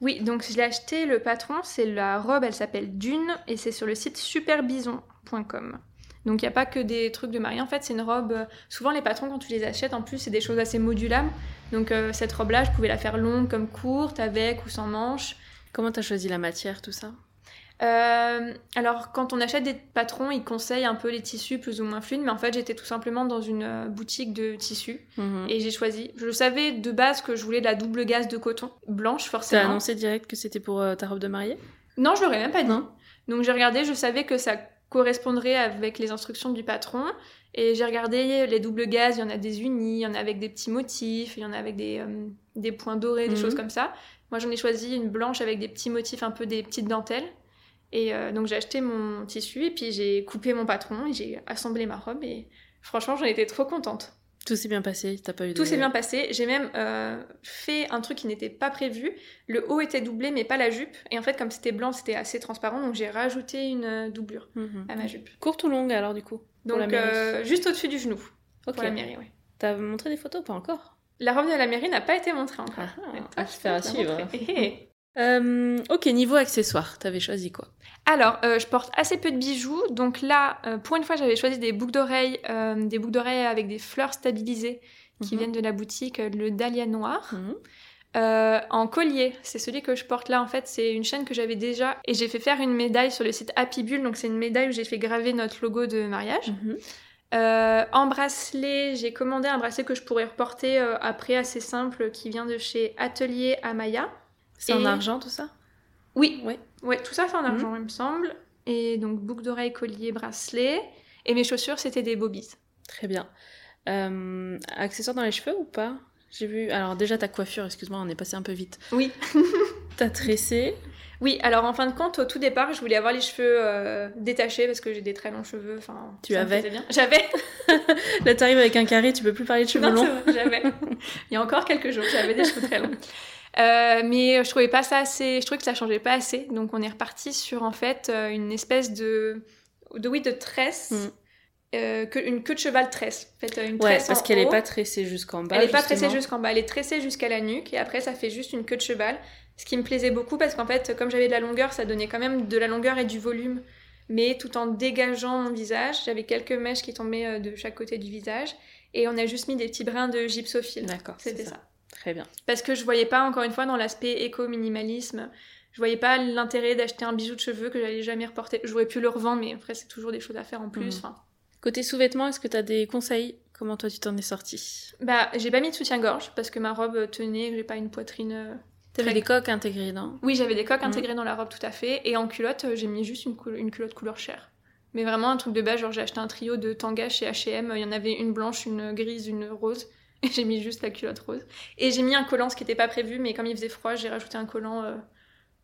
Oui, donc je l'ai acheté, le patron, c'est la robe, elle s'appelle Dune, et c'est sur le site superbison.com. Donc il n'y a pas que des trucs de mariée, en fait c'est une robe, euh, souvent les patrons quand tu les achètes, en plus c'est des choses assez modulables. Donc euh, cette robe-là, je pouvais la faire longue comme courte, avec ou sans manches. Comment t'as choisi la matière, tout ça? Euh, alors quand on achète des patrons, ils conseillent un peu les tissus plus ou moins fluides, mais en fait j'étais tout simplement dans une euh, boutique de tissus, Mhm. et j'ai choisi, je savais de base que je voulais de la double gaze de coton, blanche T'as forcément. annoncé direct que c'était pour euh, ta robe de mariée? Non, je l'aurais même pas dit. Non. Donc j'ai regardé, je savais que ça correspondrait avec les instructions du patron. Et j'ai regardé les doubles gaz, il y en a des unis, il y en a avec des petits motifs, il y en a avec des, euh, des points dorés, des Mhm. choses comme ça. Moi j'en ai choisi une blanche avec des petits motifs, un peu des petites dentelles. Et euh, donc j'ai acheté mon tissu et puis j'ai coupé mon patron et j'ai assemblé ma robe et franchement j'en étais trop contente. Tout s'est bien passé, t'as pas eu de... Tout s'est bien passé. J'ai même euh, fait un truc qui n'était pas prévu. Le haut était doublé, mais pas la jupe. Et en fait, comme c'était blanc, c'était assez transparent, donc j'ai rajouté une euh, doublure Mhm. à ma jupe. Courte ou longue alors du coup Donc la euh, juste au-dessus du genou Ok. pour la mairie. Ouais. T'as montré des photos Pas encore? La robe de la mairie n'a pas été montrée encore. Ah, ah, à suivre. Euh, Ok, niveau accessoires, t'avais choisi quoi? Alors, euh, je porte assez peu de bijoux. Donc là, euh, pour une fois, j'avais choisi des boucles d'oreilles, des boucles d'oreilles avec des fleurs stabilisées qui Mhm. viennent de la boutique Le Dahlia Noir. Mhm. En collier, c'est celui que je porte là en fait, c'est une chaîne que j'avais déjà et j'ai fait faire une médaille sur le site Happy Bull, donc c'est une médaille où j'ai fait graver notre logo de mariage. Mhm. Euh, en bracelet, j'ai commandé un bracelet que je pourrais reporter euh, après assez simple qui vient de chez Atelier Amaya. C'est en argent tout ça? Oui, Ouais. ouais, tout ça c'est en Mhm. argent il me semble. Et donc boucle d'oreille, collier, bracelet. Et mes chaussures c'était des bobbies. Très bien. Euh, accessoires dans les cheveux ou pas? J'ai vu. Alors déjà ta coiffure, excuse-moi, on est passé un peu vite. Oui. T'as tressé. Oui, alors en fin de compte, au tout départ, je voulais avoir les cheveux euh, détachés parce que j'ai des très longs cheveux. Enfin, Tu avais. J'avais. Là t'arrives avec un carré, tu peux plus parler de cheveux Non, longs. j'avais. Il y a encore quelques jours, j'avais des cheveux très longs. Euh, mais je trouvais pas ça assez. Je trouvais que ça changeait pas assez. Donc on est reparti sur en fait euh, une espèce de, de oui de tresse, Mm. euh, que, une queue de cheval tresse. En fait, une Ouais, tresse parce en qu'elle est haut. pas tressée jusqu'en bas. Elle est pas tressée jusqu'en bas, elle est tressée jusqu'à la nuque et après ça fait juste une queue de cheval. Ce qui me plaisait beaucoup parce qu'en fait, comme j'avais de la longueur, ça donnait quand même de la longueur et du volume, mais tout en dégageant mon visage. J'avais quelques mèches qui tombaient euh, de chaque côté du visage et on a juste mis des petits brins de gypsophile. D'accord, C'était ça. ça. Très bien. Parce que je voyais pas, encore une fois, dans l'aspect éco-minimalisme, je voyais pas l'intérêt d'acheter un bijou de cheveux que j'allais jamais reporter. J'aurais pu le revendre, mais après, c'est toujours des choses à faire en plus. Mhm. Enfin, Côté sous-vêtements, est-ce que t'as des conseils? Comment toi tu t'en es sorti Bah, j'ai pas mis de soutien-gorge parce que ma robe tenait, j'ai pas une poitrine. euh, T'avais très- des coques intégrées, non Oui, j'avais des coques Mhm. intégrées dans la robe, tout à fait. Et en culotte, euh, j'ai mis juste une culotte couleur chair. Mais vraiment un truc de base, genre j'ai acheté un trio de tangas chez H&M. Il y en avait une blanche, une grise, une rose. Et j'ai mis juste la culotte rose. Et j'ai mis un collant, ce qui n'était pas prévu, mais comme il faisait froid, j'ai rajouté un collant euh,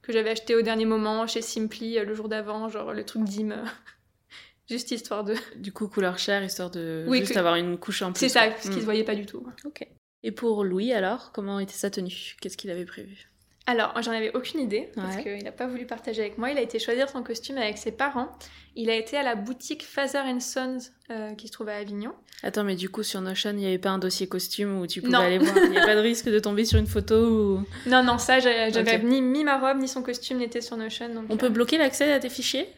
que j'avais acheté au dernier moment chez Simply euh, le jour d'avant, genre le truc d'Im. euh, juste histoire de... Du coup, couleur chair, histoire de Oui, juste que- avoir une couche en plus. C'est ça, quoi. ce qui Mm. se voyait pas du tout. Ok. Et pour Louis alors, comment était sa tenue? Qu'est-ce qu'il avait prévu? Alors, j'en avais aucune idée, parce Ouais. qu'il n'a pas voulu partager avec moi. Il a été choisir son costume avec ses parents. Il a été à la boutique Father Sons, euh, qui se trouve à Avignon. Attends, mais du coup, sur Notion, il n'y avait pas un dossier costume où tu pouvais Non. aller voir Il n'y a pas de risque de tomber sur une photo où... Non, non, ça, j'avais Ok. ni, ni ma robe, ni son costume n'était sur Notion. Donc, On euh, peut bloquer l'accès à tes fichiers?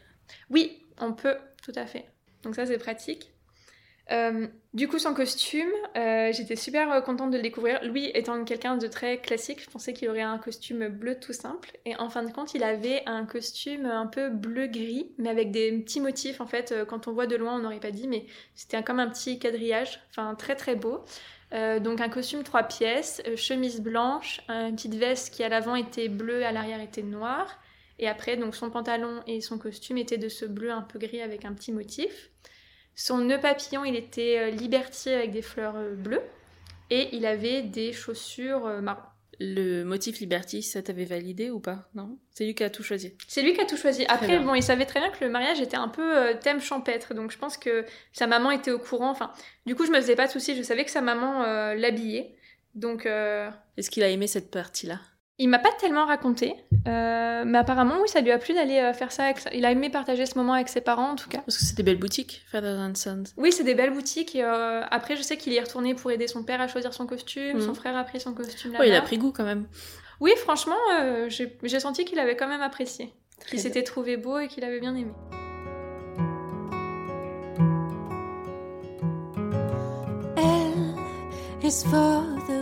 Oui, on peut, tout à fait. Donc ça, c'est pratique. Euh, du coup, son costume, euh, j'étais super euh, contente de le découvrir. Lui étant quelqu'un de très classique, je pensais qu'il aurait un costume bleu tout simple. Et en fin de compte, il avait un costume un peu bleu-gris, mais avec des petits motifs. En fait, quand on voit de loin, on n'aurait pas dit, mais c'était comme un petit quadrillage. Enfin, très très beau. Donc un costume trois pièces, chemise blanche, une petite veste qui à l'avant était bleue, à l'arrière était noire. Et après, donc son pantalon et son costume étaient de ce bleu un peu gris avec un petit motif. Son nœud papillon, il était euh, Liberty avec des fleurs euh, bleues. Et il avait des chaussures euh, marron. Le motif Liberty, ça t'avait validé ou pas? Non? C'est lui qui a tout choisi. C'est lui qui a tout choisi. Après, bon, il savait très bien que le mariage était un peu thème champêtre. Donc je pense que sa maman était au courant. Enfin, du coup, je me faisais pas de soucis. Je savais que sa maman euh, l'habillait. Donc, euh, Est-ce qu'il a aimé cette partie-là? Il m'a pas tellement raconté. euh, mais apparemment, oui, ça lui a plu d'aller euh, faire ça. Avec Il a aimé partager ce moment avec ses parents, en tout cas. Parce que c'est des belles boutiques, Father and Sons. Oui, c'est des belles boutiques. Et, euh, après, je sais qu'il y est retourné pour aider son père à choisir son costume. Mhm. Son frère a pris son costume là il a pris goût quand même. Oui, franchement, euh, j'ai senti qu'il avait quand même apprécié. Qu'il s'était trouvé beau et qu'il avait bien aimé. L is for the.